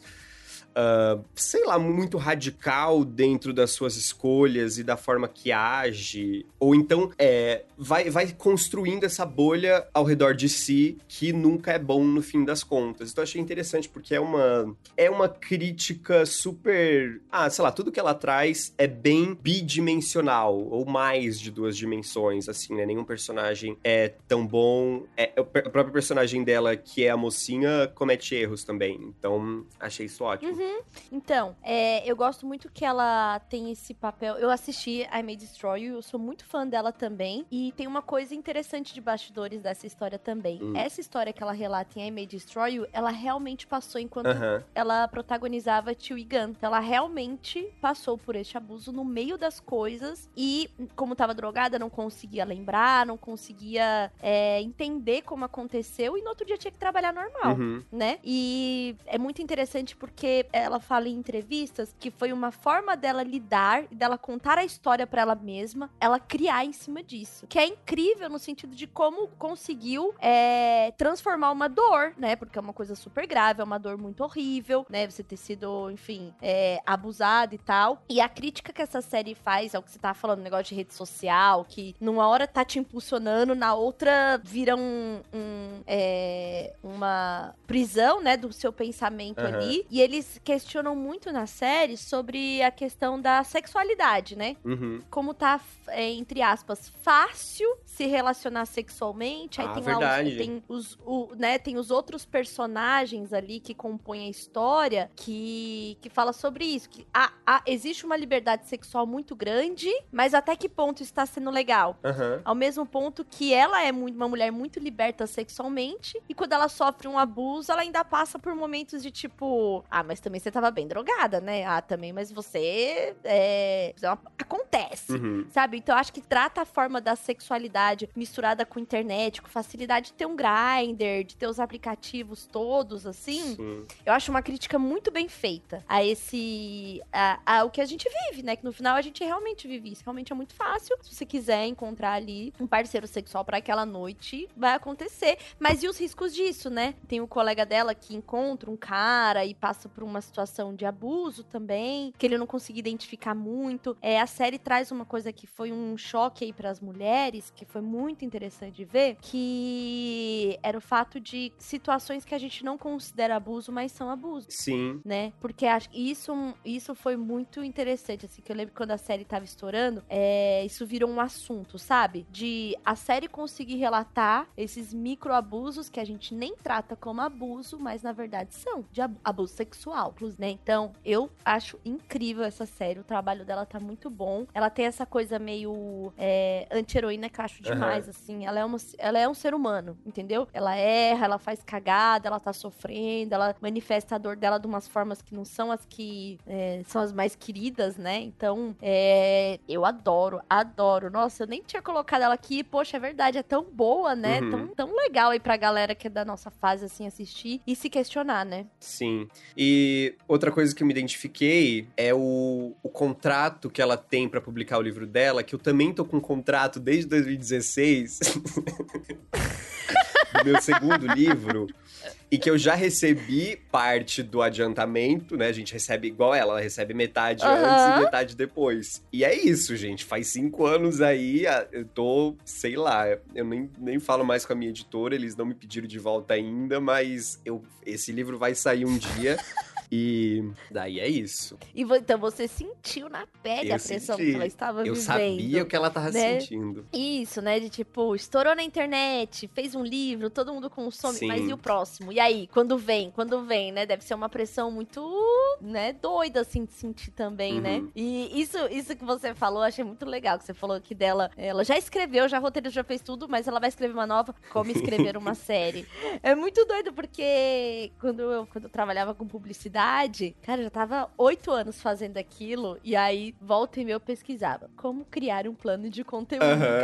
Uh, sei lá, muito radical dentro das suas escolhas e da forma que age. Ou então, é, vai, vai construindo essa bolha ao redor de si que nunca é bom no fim das contas. Então, achei interessante porque é uma, é uma crítica super. Ah, sei lá, tudo que ela traz é bem bidimensional, ou mais de duas dimensões, assim, né? Nenhum personagem é tão bom. É, o próprio personagem dela, que é a mocinha, comete erros também. Então, achei isso ótimo. Uhum. Então, é, eu gosto muito que ela tem esse papel. Eu assisti I May Destroy You, eu sou muito fã dela também. E tem uma coisa interessante de bastidores dessa história também. Hum. Essa história que ela relata em I May Destroy You, ela realmente passou enquanto Aham. ela protagonizava Tio Gun. Então, ela realmente passou por este abuso no meio das coisas e, como tava drogada, não conseguia lembrar, não conseguia é, entender como aconteceu e no outro dia tinha que trabalhar normal Uhum. né? E é muito interessante porque ela fala em entrevistas que foi uma forma dela lidar e dela contar a história pra ela mesma, ela criar em cima disso. Que é incrível no sentido de como conseguiu é, transformar uma dor, né? Porque é uma coisa super grave, é uma dor muito horrível, né? Você ter sido, enfim, é, abusado e tal. E a crítica que essa série faz ao que você tá falando, negócio de rede social, que numa hora tá te impulsionando, na outra vira um, um, é, uma prisão, né, do seu pensamento Aham. ali. E eles questionam muito na série sobre a questão da sexualidade, né? Uhum. Como tá, é, entre aspas, fácil se relacionar sexualmente. Aí Ah, tem verdade. lá os, tem os, o, né, tem os outros personagens ali que compõem a história que, que fala sobre isso. Que há- há- existe uma liberdade sexual muito grande, mas até que ponto está sendo legal? Aham. Ao mesmo ponto que ela é muito- uma mulher muito liberta sexualmente, e quando ela sofre um abuso, ela ainda passa por momentos de tipo, ah, mas também você tava bem drogada, né? Ah, também, mas você é. é Acontece. Uhum. Sabe? Então eu acho que trata a forma da sexualidade misturada com internet, com facilidade de ter um grinder, de ter os aplicativos todos, assim. Sim. Eu acho uma crítica muito bem feita a esse. A, a- o que a gente vive, né? Que no final a gente realmente vive isso. Realmente é muito fácil. Se você quiser encontrar ali um parceiro sexual para aquela noite, vai acontecer. Mas e os riscos disso, né? Tem o colega dela que encontra um cara e passa por uma situação de abuso também, que ele não conseguia identificar muito. É, a série traz uma coisa que foi um choque aí para as mulheres, que foi muito interessante de ver, que era o fato de situações que a gente não considera abuso, mas são abuso Sim. né? Porque isso, isso foi muito interessante, assim, que eu lembro que quando a série tava estourando, é, isso virou um assunto, sabe? De a série conseguir relatar esses microabusos que a gente nem trata como abuso, mas na verdade são de ab- abuso sexual, né? Então, eu acho incrível essa série, o trabalho dela tá muito bom. Ela tem essa coisa meio é, anti-heroína que eu acho demais, assim. Ela é, uma, ela é um ser humano, entendeu? Ela erra, ela faz cagada, ela tá sofrendo, ela manifesta a dor dela de umas formas que não são as que é, são as mais queridas, né? Então, é, eu adoro, adoro. Nossa, eu nem tinha colocado ela aqui. Poxa, é verdade, é tão boa, né? Uhum. Tão, tão legal aí pra galera que é da nossa fase, assim, assistir e se questionar, né? Sim. E outra coisa que eu me identifiquei é o, o contrato que ela tem pra publicar o livro dela, que eu também tô com um contrato desde 2016. do meu segundo livro. E que eu já recebi parte do adiantamento, né? A gente recebe igual ela, ela recebe metade Aham. antes e metade depois. E é isso, gente. Faz cinco anos aí, eu tô, sei lá, eu nem, nem falo mais com a minha editora, eles não me pediram de volta ainda, mas eu, esse livro vai sair um dia. E daí é isso. E então você sentiu na pele Eu a pressão senti. que ela estava Eu vivendo. sabia o que ela tava né? sentindo. Isso, né? De tipo, estourou na internet, fez um livro, todo mundo consome, Sim. mas e o próximo? E aí, quando vem, quando vem, né? Deve ser uma pressão muito, né, doida, assim, de sentir também, né? Uhum. E isso, isso que você falou, eu achei muito legal, que você falou que dela, ela já escreveu, já roteirizou, já fez tudo, mas ela vai escrever uma nova, como escrever uma série. É muito doido, porque quando eu, quando eu trabalhava com publicidade, cara, eu já tava oito anos fazendo aquilo, e aí, volta e meia eu pesquisava, como criar um plano de conteúdo. Aham.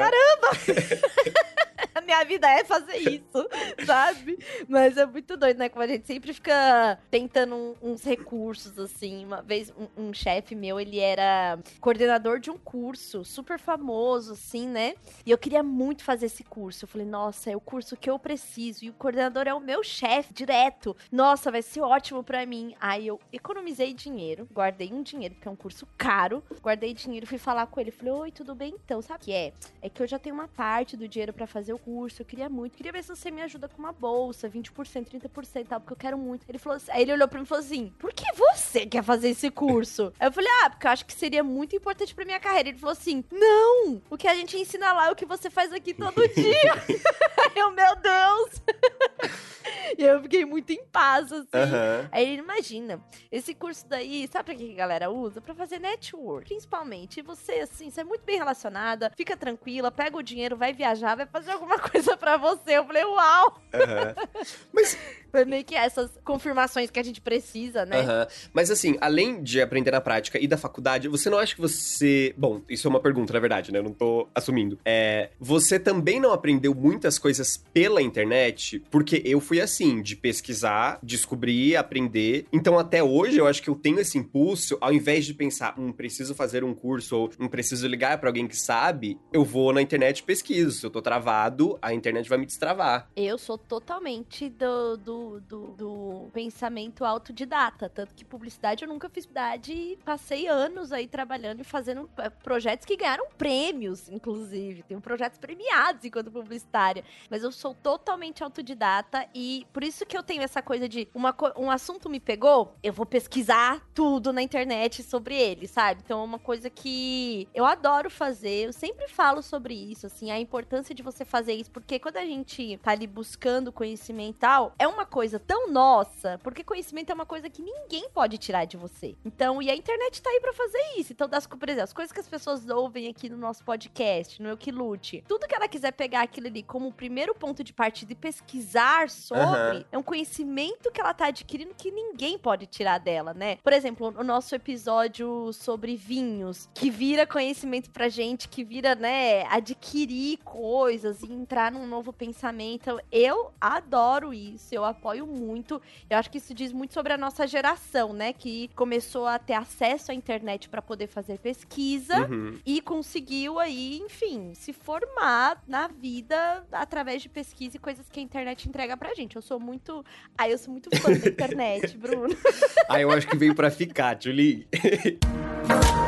A minha vida é fazer isso, sabe? Mas é muito doido, né? Como a gente sempre fica tentando uns recursos, assim. Uma vez, um, um chefe meu, ele era coordenador de um curso super famoso, assim, né? E eu queria muito fazer esse curso. Eu falei, nossa, é o curso que eu preciso. E o coordenador é o meu chefe, direto. Nossa, vai ser ótimo pra mim. Aí eu economizei dinheiro, guardei um dinheiro, porque é um curso caro. Guardei dinheiro, fui falar com ele. Falei, oi, tudo bem então? Sabe o que é? É que eu já tenho uma parte do dinheiro pra fazer o curso, eu queria muito. Queria ver se você me ajuda com uma bolsa, 20%, 30% tal, porque eu quero muito. Ele falou assim, aí ele olhou pra mim e falou assim: "Por que você quer fazer esse curso?" Aí eu falei: "Ah, porque eu acho que seria muito importante pra minha carreira". Ele falou assim: "Não! O que a gente ensina lá é o que você faz aqui todo dia". eu, meu Deus. e eu fiquei muito em paz assim. Aham. Aí ele imagina, esse curso daí, sabe pra que a galera usa? Pra fazer network, principalmente. E você, assim, você é muito bem relacionada, fica tranquila, pega o dinheiro, vai viajar, vai fazer alguma coisa pra você. Eu falei, uau! Aham. Mas Foi meio que essas confirmações que a gente precisa, né? Aham. Mas assim, além de aprender na prática e da faculdade, você não acha que você. Bom, isso é uma pergunta, na verdade, né? Eu não tô assumindo. É. Você também não aprendeu muitas coisas pela internet? Porque eu fui assim, de pesquisar, descobrir, aprender. Então, até hoje, eu acho que eu tenho esse impulso, ao invés de pensar, hum, preciso fazer um curso ou hum, preciso ligar pra alguém que sabe, eu vou na internet e pesquiso. Se eu tô travado, a internet vai me destravar. Eu sou totalmente do, do, do, do pensamento autodidata. Tanto que publicidade eu nunca fiz publicidade e passei anos aí trabalhando e fazendo eh, projetos que ganharam prêmios, inclusive. Tenho projetos premiados enquanto publicitária. Mas eu sou totalmente autodidata e por isso que eu tenho essa coisa de uma, um assunto me pegou, eu vou pesquisar tudo na internet sobre ele, sabe? Então é uma coisa que eu adoro fazer. Eu sempre falo sobre isso, assim, a importância de você fazer isso, porque quando a gente tá ali buscando conhecimento tal, é uma coisa tão nossa, porque conhecimento é uma coisa que ninguém pode tirar de você. Então, e a internet tá aí pra fazer isso. Então, das, por exemplo, as coisas que as pessoas ouvem aqui no nosso podcast, no Eu Que Lute, tudo que ela quiser pegar aquilo ali como o primeiro ponto de partida e pesquisar sobre, Aham. é um conhecimento que ela tá adquirindo que ninguém pode tirar dela, né? Por exemplo, o nosso episódio sobre vinhos, que vira conhecimento pra gente, que vira, né, adquirir coisas e entrar num novo pensamento. Eu adoro isso, eu apoio muito. Eu acho que isso diz muito sobre a nossa geração, né, que começou a ter acesso à internet pra poder fazer pesquisa Uhum. e conseguiu aí, enfim, se formar na vida através de pesquisa e coisas que a internet entrega pra gente. Eu sou muito. Ai, eu sou muito fã da internet, Bruno. Ah, eu acho que veio pra ficar, Julie.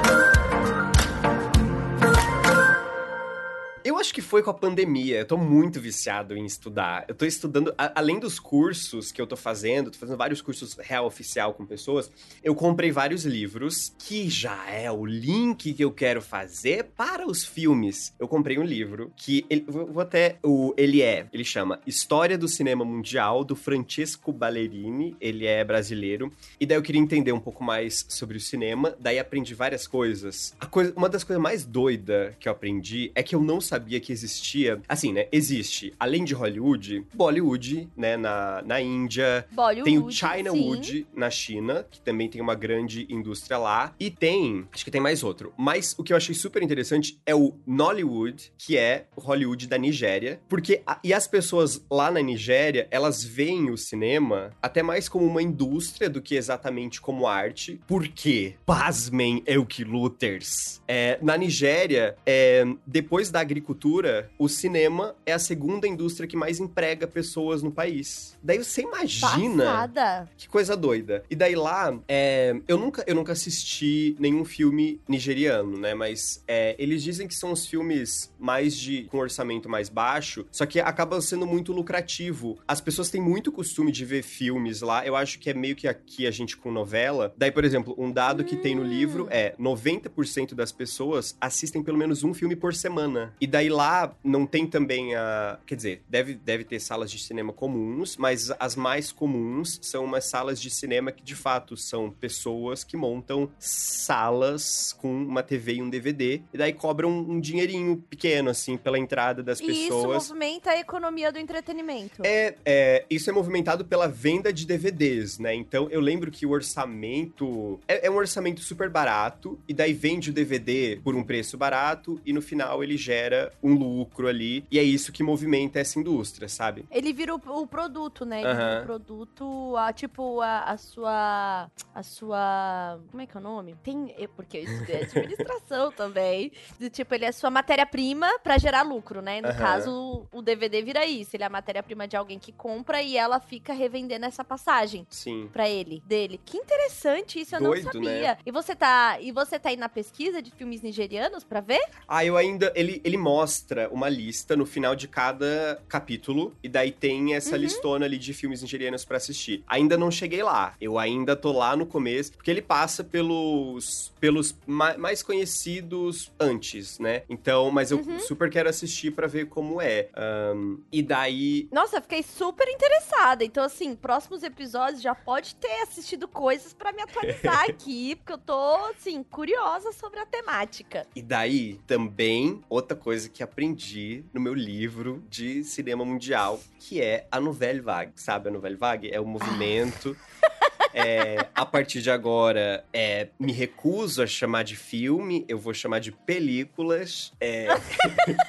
Eu acho que foi com a pandemia. Eu tô muito viciado em estudar. Eu tô estudando, a- além dos cursos que eu tô fazendo, tô fazendo vários cursos real oficial com pessoas. Eu comprei vários livros, que já é o link que eu quero fazer para os filmes. Eu comprei um livro que ele, vou até o ele é, ele chama História do Cinema Mundial do Francesco Ballerini. Ele é brasileiro. E daí eu queria entender um pouco mais sobre o cinema, daí aprendi várias coisas. A coisa, uma das coisas mais doidas que eu aprendi é que eu não sabia que existia. Assim, né? Existe, além de Hollywood, Bollywood, né? Na, na Índia. Bollywood. Tem o sim. Chinawood na China, que também tem uma grande indústria lá. E tem, acho que tem mais outro. Mas o que eu achei super interessante é o Nollywood, que é o Hollywood da Nigéria. Porque, a- e as pessoas lá na Nigéria, elas veem o cinema até mais como uma indústria do que exatamente como arte. Porque, pasmem, Elk Luthers, é, na Nigéria, é, depois da agricultura, agricultura, o cinema é a segunda indústria que mais emprega pessoas no país. Daí você imagina. Passada. Que coisa doida. E daí lá, é, eu, nunca, eu nunca assisti nenhum filme nigeriano, né? Mas é, eles dizem que são os filmes mais de. com orçamento mais baixo, só que acaba sendo muito lucrativo. As pessoas têm muito costume de ver filmes lá. Eu acho que é meio que aqui a gente com novela. Daí, por exemplo, um dado que tem no livro é 90% das pessoas assistem pelo menos um filme por semana. E daí lá não tem também a. Quer dizer, deve, deve ter salas de cinema comuns, mas as mais comuns são umas salas de cinema que de fato são pessoas que montam salas com uma TV e um DVD. E daí cobram um dinheirinho pequeno, assim, pela entrada das E pessoas. isso movimenta a economia do entretenimento. É, é, isso é movimentado pela venda de DVDs, né? Então eu lembro que o orçamento é, é um orçamento super barato, e daí vende o DVD por um preço barato, e no final ele gera um lucro ali, e é isso que movimenta essa indústria, sabe? Ele vira o, o produto, né? Ele vira Aham. o produto, a, tipo, a, a sua. A sua. Como é que é o nome? Tem. é, Porque eu estudei administração também. De, tipo, ele é sua matéria-prima pra gerar lucro, né? No Aham. caso, o DVD vira isso. Ele é a matéria-prima de alguém que compra e ela fica revendendo essa passagem. Sim. Pra ele, dele. Que interessante isso, eu Doido, não né? sabia. E você tá. E você tá aí na pesquisa de filmes nigerianos pra ver? Ah, eu ainda. Ele, ele mostra uma lista no final de cada capítulo, e daí tem essa Uhum. listona ali de filmes nigerianos pra assistir. Ainda não cheguei lá. Eu ainda tô lá no começo, porque ele passa pelos. pelos ma- mais conhecidos antes, né? Então, mas eu Uhum. super quero assistir pra ver como é. Ahn, e daí. Nossa, eu fiquei super interessada. Então, assim, próximos episódios já pode ter assistido coisas pra me atualizar aqui, porque eu tô, assim, curiosa sobre a temática. E daí, também, outra coisa que aprendi no meu livro de cinema mundial, que é a Nouvelle Vague. Sabe a Nouvelle Vague? É o movimento. é, a partir de agora, é, me recuso a chamar de filme, eu vou chamar de películas. é,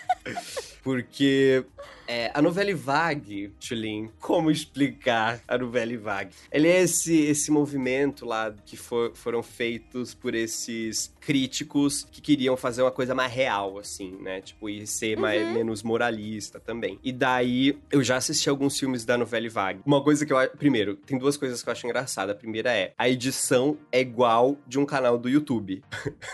porque é, a Nouvelle Vague, Tulin, como explicar a Nouvelle Vague? Ele é esse, esse movimento lá que for- foram feitos por esses críticos que queriam fazer uma coisa mais real, assim, né? Tipo, e ser mais, menos moralista também. E daí, eu já assisti alguns filmes da Nouvelle Vague. Uma coisa que eu acho... Primeiro, tem duas coisas que eu acho engraçada. A primeira é, a edição é igual de um canal do YouTube.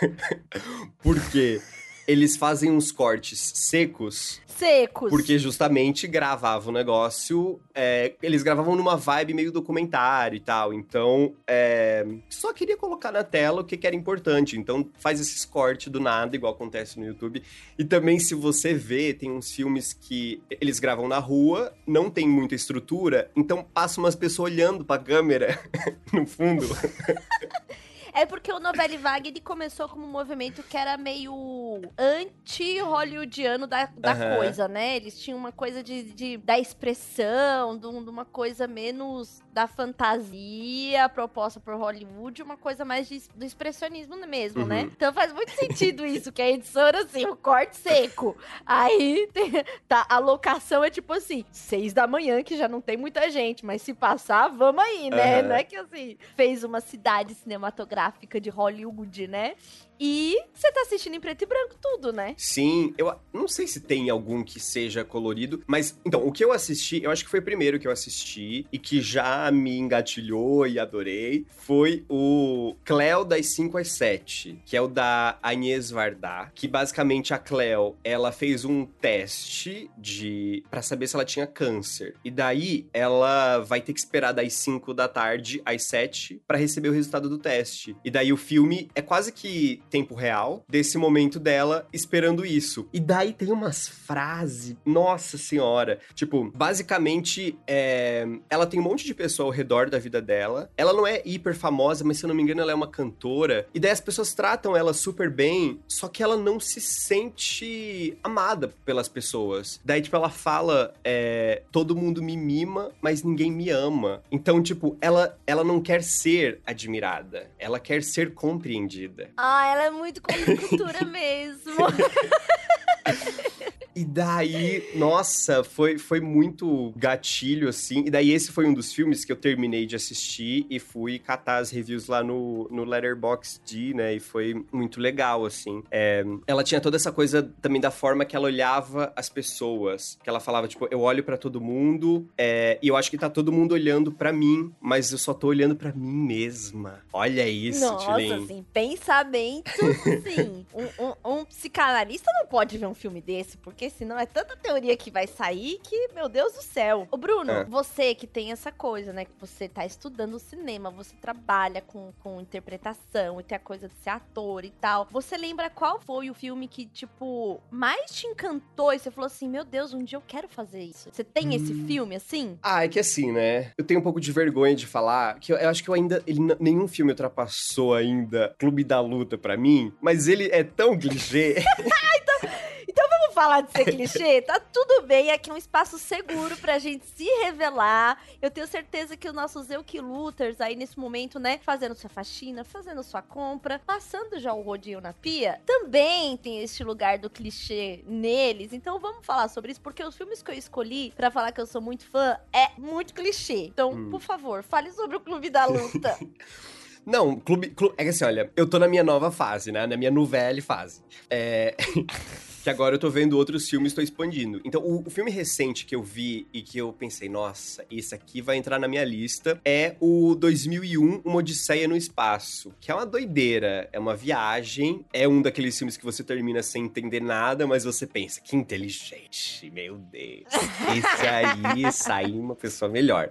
Porque... Eles fazem uns cortes secos Secos. porque justamente gravavam o negócio. é, eles gravavam numa vibe meio documentário e tal. Então, é, só queria colocar na tela o que, que era importante. Então, faz esses cortes do nada, igual acontece no YouTube. E também, se você vê, tem uns filmes que eles gravam na rua, não tem muita estrutura, então passa umas pessoas olhando pra câmera no fundo. É porque o Novelle Vague, ele começou como um movimento que era meio anti-hollywoodiano da, da Aham. coisa, né? Eles tinham uma coisa de, de- da expressão, de, de uma coisa menos da fantasia proposta por Hollywood, uma coisa mais de- do expressionismo mesmo, Uhum. né? Então faz muito sentido isso, que a edição era assim, o corte seco. Aí tem- tá, a locação é tipo assim, seis da manhã, que já não tem muita gente, mas se passar, vamos aí, né? Aham. Não é que assim, fez uma cidade cinematográfica de Hollywood, né? E você tá assistindo em preto e branco tudo, né? Sim, eu não sei se tem algum que seja colorido, mas então, o que eu assisti, eu acho que foi o primeiro que eu assisti e que já me engatilhou e adorei, foi o Cleo das 5 às 7, que é o da Agnès Varda, que basicamente a Cleo, ela fez um teste de para saber se ela tinha câncer. E daí ela vai ter que esperar das 5 da tarde às 7 para receber o resultado do teste. E daí o filme é quase que tempo real desse momento dela esperando isso. E daí tem umas frases, nossa senhora. Tipo, basicamente, é, ela tem um monte de pessoa ao redor da vida dela. Ela não é hiper famosa, mas se eu não me engano, ela é uma cantora. E daí as pessoas tratam ela super bem, só que ela não se sente amada pelas pessoas. Daí, tipo, ela fala: é, todo mundo me mima, mas ninguém me ama. Então, tipo, ela, ela não quer ser admirada, ela quer ser compreendida. Ah, ela é muito com cultura mesmo. E daí, nossa, foi, foi muito gatilho, assim. E daí esse foi um dos filmes que eu terminei de assistir e fui catar as reviews lá no, no Letterboxd, né? E foi muito legal, assim. É, ela tinha toda essa coisa também da forma que ela olhava as pessoas. Que ela falava, tipo, eu olho para todo mundo é, e eu acho que tá todo mundo olhando para mim, mas eu só tô olhando para mim mesma. Olha isso, Nossa, assim, pensamento, sim. Um, um, um psicanalista não pode ver um filme desse, porque senão é tanta teoria que vai sair que, meu Deus do céu. Ô, Bruno, É. você que tem essa coisa, né? Que você tá estudando cinema, você trabalha com, com interpretação e tem a coisa de ser ator e tal. Você lembra qual foi o filme que, tipo, mais te encantou e você falou assim: meu Deus, um dia eu quero fazer isso? Você tem esse Hum. filme assim? Ah, é que assim, né? Eu tenho um pouco de vergonha de falar que eu, eu acho que eu ainda. ele nenhum filme ultrapassou ainda Clube da Luta pra mim, mas ele é tão clichê. Vamos falar de ser clichê? Tá tudo bem, aqui é um espaço seguro pra gente se revelar. Eu tenho certeza que os nossos Eukiluters aí nesse momento, né, fazendo sua faxina, fazendo sua compra, passando já o rodinho na pia, também tem este lugar do clichê neles. Então vamos falar sobre isso, porque os filmes que eu escolhi pra falar que eu sou muito fã é muito clichê. Então, Hum. por favor, fale sobre o Clube da Luta. Não, clube, Clu- É que assim, olha, eu tô na minha nova fase, né? Na minha nouvelle fase. É. que agora eu tô vendo outros filmes e tô expandindo. Então, o, o filme recente que eu vi e que eu pensei, nossa, esse aqui vai entrar na minha lista, é o 2001, Uma Odisseia no Espaço, que é uma doideira, é uma viagem, é um daqueles filmes que você termina sem entender nada, mas você pensa, que inteligente, meu Deus. Esse aí saiu uma pessoa melhor.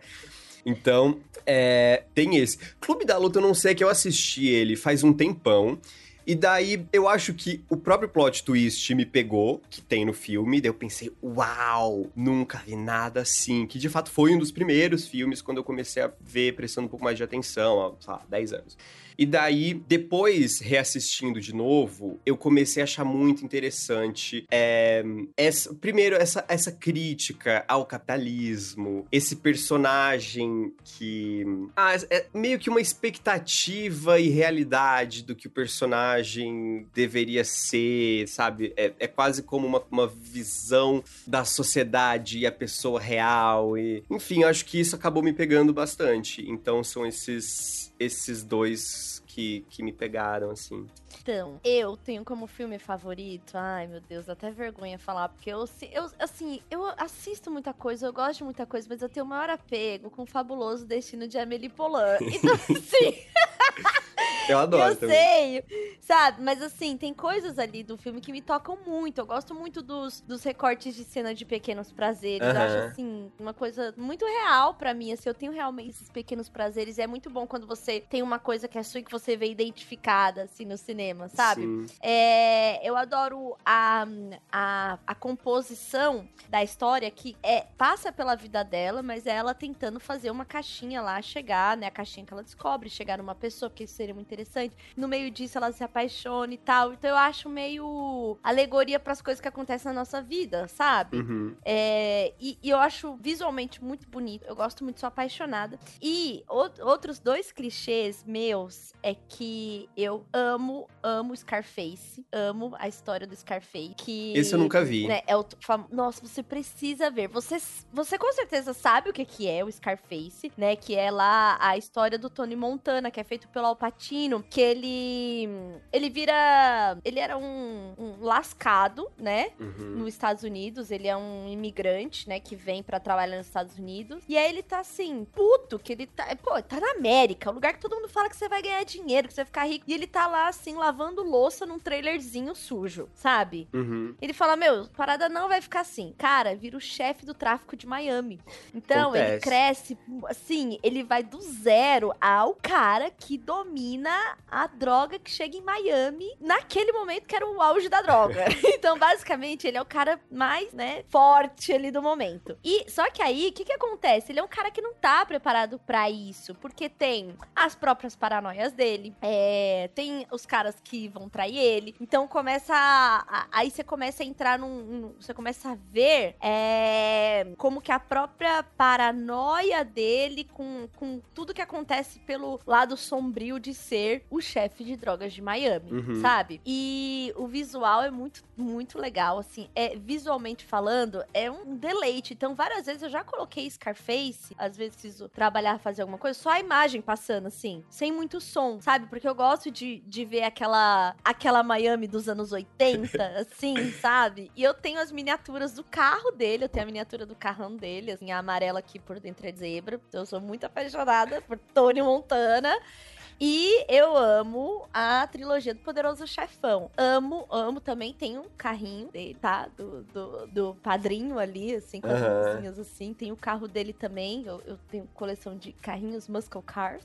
Então, é, tem esse. Clube da Luta, eu não sei, é que eu assisti ele faz um tempão. E daí, eu acho que o próprio plot twist me pegou, que tem no filme. Daí eu pensei, uau, nunca vi nada assim. Que de fato foi um dos primeiros filmes quando eu comecei a ver, prestando um pouco mais de atenção, há, sei lá, 10 anos. E daí, depois, reassistindo de novo, eu comecei a achar muito interessante. é, essa, primeiro, essa, essa crítica ao capitalismo, esse personagem que. Ah, é meio que uma expectativa e realidade do que o personagem deveria ser, sabe? É, é quase como uma, uma visão da sociedade e a pessoa real. E, enfim, acho que isso acabou me pegando bastante. Então são esses, esses dois que, que me pegaram, assim. Então, eu tenho como filme favorito, ai meu Deus, dá até vergonha falar, porque eu, eu, assim, eu assisto muita coisa, eu gosto de muita coisa, mas eu tenho o maior apego com o fabuloso destino de Amélie Poulain. Então, assim, Eu adoro eu também. sei, sabe? Mas assim, tem coisas ali do filme que me tocam muito. Eu gosto muito dos, dos recortes de cena de pequenos prazeres. Eu acho, assim, uma coisa muito real pra mim. Assim, eu tenho realmente esses pequenos prazeres. E é muito bom quando você tem uma coisa que é sua e que você vê identificada, assim, no cinema, sabe? É, eu adoro a, a, a composição da história que é, passa pela vida dela, mas é ela tentando fazer uma caixinha lá chegar, né? A caixinha que ela descobre, chegar numa pessoa, porque isso muito interessante. No meio disso, ela se apaixona e tal. Então eu acho meio alegoria pras coisas que acontecem na nossa vida, sabe? Uhum. É, e, e eu acho visualmente muito bonito. Eu gosto muito, sou apaixonada. E o- outros dois clichês meus é que eu amo, amo Scarface. Amo a história do Scarface. Que, Esse eu nunca vi. né, é o fam- Nossa, você precisa ver. Você, você com certeza sabe o que, que é o Scarface, né? Que é lá a história do Tony Montana, que é feito pelo Al Pacino. Que ele. Ele vira. Ele era um, um lascado, né? Uhum. nos Estados Unidos. Ele é um imigrante, né, que vem pra trabalhar nos Estados Unidos. E aí ele tá assim, puto, que ele tá, pô, tá na América, o lugar que todo mundo fala que você vai ganhar dinheiro, que você vai ficar rico. E ele tá lá assim lavando louça num trailerzinho sujo, sabe? Uhum. Ele fala: Meu, parada não vai ficar assim. Cara, vira o chefe do tráfico de Miami. Então, ele Acontece. cresce, assim, ele vai do zero ao cara que domina a droga que chega em Miami naquele momento que era o auge da droga. então, basicamente, ele é o cara mais, né, forte ali do momento. E só que aí, o que que acontece? Ele é um cara que não tá preparado pra isso, porque tem as próprias paranoias dele, é, tem os caras que vão trair ele. Então começa a, a- aí você começa a entrar num, num- você começa a ver é, como que a própria paranoia dele com, com tudo que acontece pelo lado sombrio de ser o chefe de drogas de Miami, Uhum. sabe? E o visual é muito, muito legal, assim. É, visualmente falando, é um deleite. Então, várias vezes eu já coloquei Scarface, às vezes preciso trabalhar, fazer alguma coisa, só a imagem passando, assim, sem muito som, sabe? Porque eu gosto de, de ver aquela, aquela Miami dos anos 80, assim, sabe? E eu tenho as miniaturas do carro dele, eu tenho a miniatura do carrão dele, assim, a amarela aqui por dentro é zebra. Eu sou muito apaixonada por Tony Montana. E eu amo a trilogia do Poderoso Chefão. Amo, amo também. Tem um carrinho dele, tá? Do, do, do padrinho ali, assim, com as Aham. luzinhas assim. Tem o carro dele também. Eu, eu tenho coleção de carrinhos Muscle Car.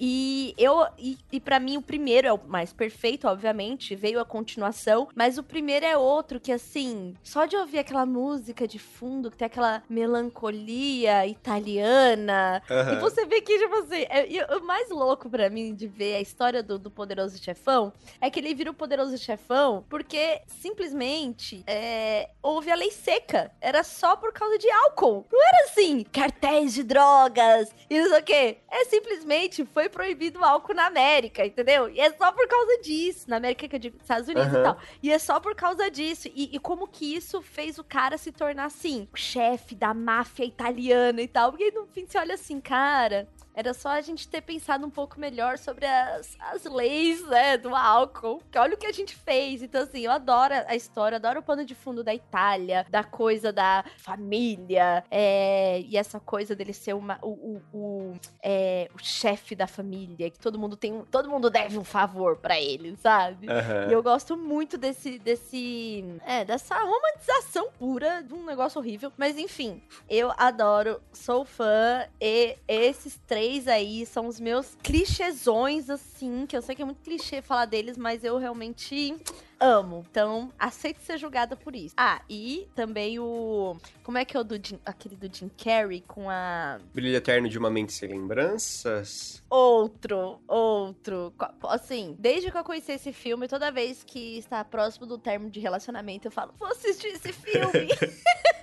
E eu. E, e para mim, o primeiro é o mais perfeito, obviamente. Veio a continuação. Mas o primeiro é outro que, assim, só de ouvir aquela música de fundo, que tem aquela melancolia italiana. E Aham. você vê que, tipo assim, é- e o mais louco pra mim de ver a história do, do Poderoso Chefão é que ele vira o Poderoso Chefão porque simplesmente é, houve a lei seca. Era só por causa de álcool. Não era assim, cartéis de drogas e não sei o quê. É simplesmente foi proibido o álcool na América, entendeu? E é só por causa disso. Na América que eu digo, Estados Unidos e Aham. tal. E é só por causa disso. E, e como que isso fez o cara se tornar assim, o chefe da máfia italiana e tal. Porque no fim você olha assim, cara. Era só a gente ter pensado um pouco melhor sobre as, as leis, né, do álcool. Que olha o que a gente fez. Então, assim, eu adoro a história, adoro o pano de fundo da Itália, da coisa da família, é, e essa coisa dele ser uma, o, o, o, é, o chefe da família, que todo mundo tem, um- todo mundo deve um favor pra ele, sabe? Aham. E eu gosto muito desse, desse, é, dessa romantização pura de um negócio horrível. Mas enfim, eu adoro, sou fã e esses três aí são os meus clichêsões, assim, que eu sei que é muito clichê falar deles, mas eu realmente amo. Então, aceito ser julgada por isso. Ah, e também o, como é que é o do Jim, aquele do Jim Carrey com a Brilho Eterno de uma Mente Sem Lembranças. Outro, outro. Assim, desde que eu conheci esse filme, toda vez que está próximo do término de relacionamento, eu falo, vou assistir esse filme.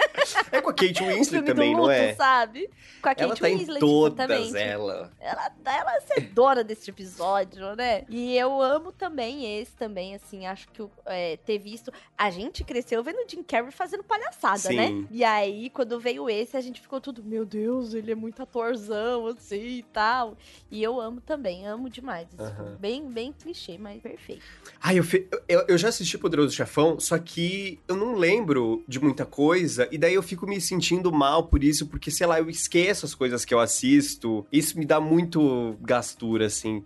É com a Kate Winslet também, do não luto, é? sabe? Com a Kate Ela tá em Winslet, todas, exatamente. ela. Ela, ela é sedora desse episódio, né? E eu amo também esse também, assim, acho que é, ter visto... A gente cresceu vendo o Jim Carrey fazendo palhaçada, Sim. né? E aí, quando veio esse, a gente ficou tudo, meu Deus, ele é muito atorzão, assim, e tal. E eu amo também, amo demais. filme. Bem, bem clichê, mas perfeito. Ai, eu, fi- eu, eu já assisti Poderoso Chefão, só que eu não lembro de muita coisa, e daí eu fico me sentindo mal por isso, porque, sei lá, eu esqueço as coisas que eu assisto. Isso me dá muito gastura, assim.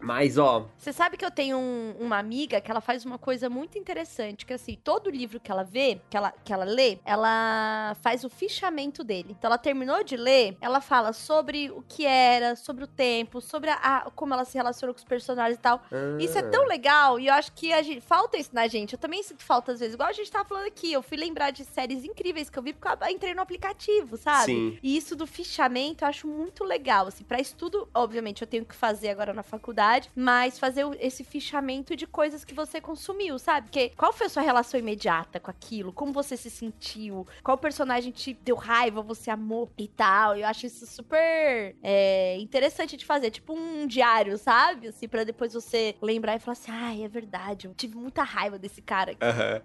Mas, ó, Você sabe que eu tenho um- uma amiga que ela faz uma coisa muito interessante, que assim, todo livro que ela vê, que ela, que ela lê, ela faz o fichamento dele. Então ela terminou de ler, ela fala sobre o que era, sobre o tempo, sobre a, a- como ela se relaciona com os personagens e tal. Isso é ah, tão legal e eu acho que a gente, falta isso na gente. Eu também sinto falta às vezes. Igual a gente tava falando aqui, eu fui lembrar de séries incríveis que eu vi porque eu entrei no aplicativo, sabe? Sim. E isso do fichamento eu acho muito legal, assim, para estudo, obviamente eu tenho que fazer agora na faculdade, mas fazer esse fichamento de coisas que você consumiu, sabe? Porque qual foi a sua relação imediata com aquilo? Como você se sentiu? Qual personagem te deu raiva, você amou e tal? Eu acho isso super é, interessante de fazer, tipo um diário, sabe? Assim, para depois você lembrar e falar assim: "Ai, é verdade, eu tive muita raiva desse cara aqui". Aham.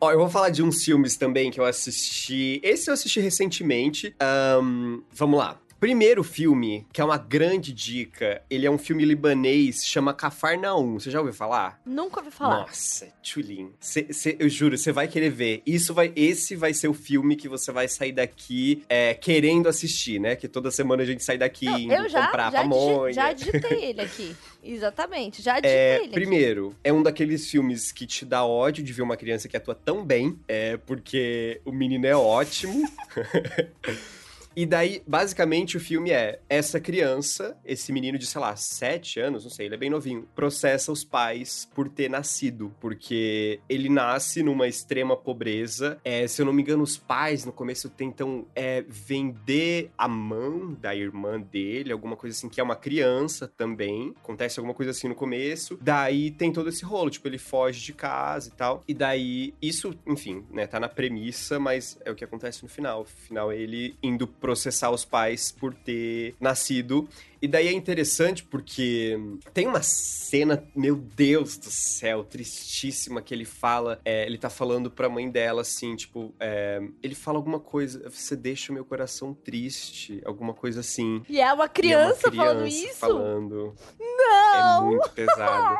Ó, eu vou falar de uns filmes também que eu assisti. Esse eu assisti recentemente. Ahn, vamos lá. Primeiro filme, que é uma grande dica, ele é um filme libanês, chama Cafarnaum. Você já ouviu falar? Nunca ouvi falar. Nossa, Tulin. Eu juro, você vai querer ver. Isso vai, esse vai ser o filme que você vai sair daqui é, querendo assistir, né? Que toda semana a gente sai daqui Não, indo eu já, comprar já, pamonha. já digitei ele aqui. Exatamente, já digitei É, ele aqui. primeiro, é um daqueles filmes que te dá ódio de ver uma criança que atua tão bem, é porque o menino é ótimo. E daí, basicamente, o filme é essa criança, esse menino de, sei lá, 7 anos, não sei, ele é bem novinho, processa os pais por ter nascido, porque ele nasce numa extrema pobreza. É, se eu não me engano, os pais no começo tentam é, vender a mão da irmã dele, alguma coisa assim, que é uma criança também. Acontece alguma coisa assim no começo. Daí tem todo esse rolo, tipo, ele foge de casa e tal. E daí, isso, enfim, né, tá na premissa, mas é o que acontece no final. No final, ele indo processar os pais por ter nascido. E daí é interessante porque tem uma cena, meu Deus do céu, tristíssima, que ele fala. é, ele tá falando pra mãe dela assim, tipo, é, ele fala alguma coisa, você deixa o meu coração triste, alguma coisa assim. E é uma E é criança, uma falando criança isso? falando. Não! É muito pesado.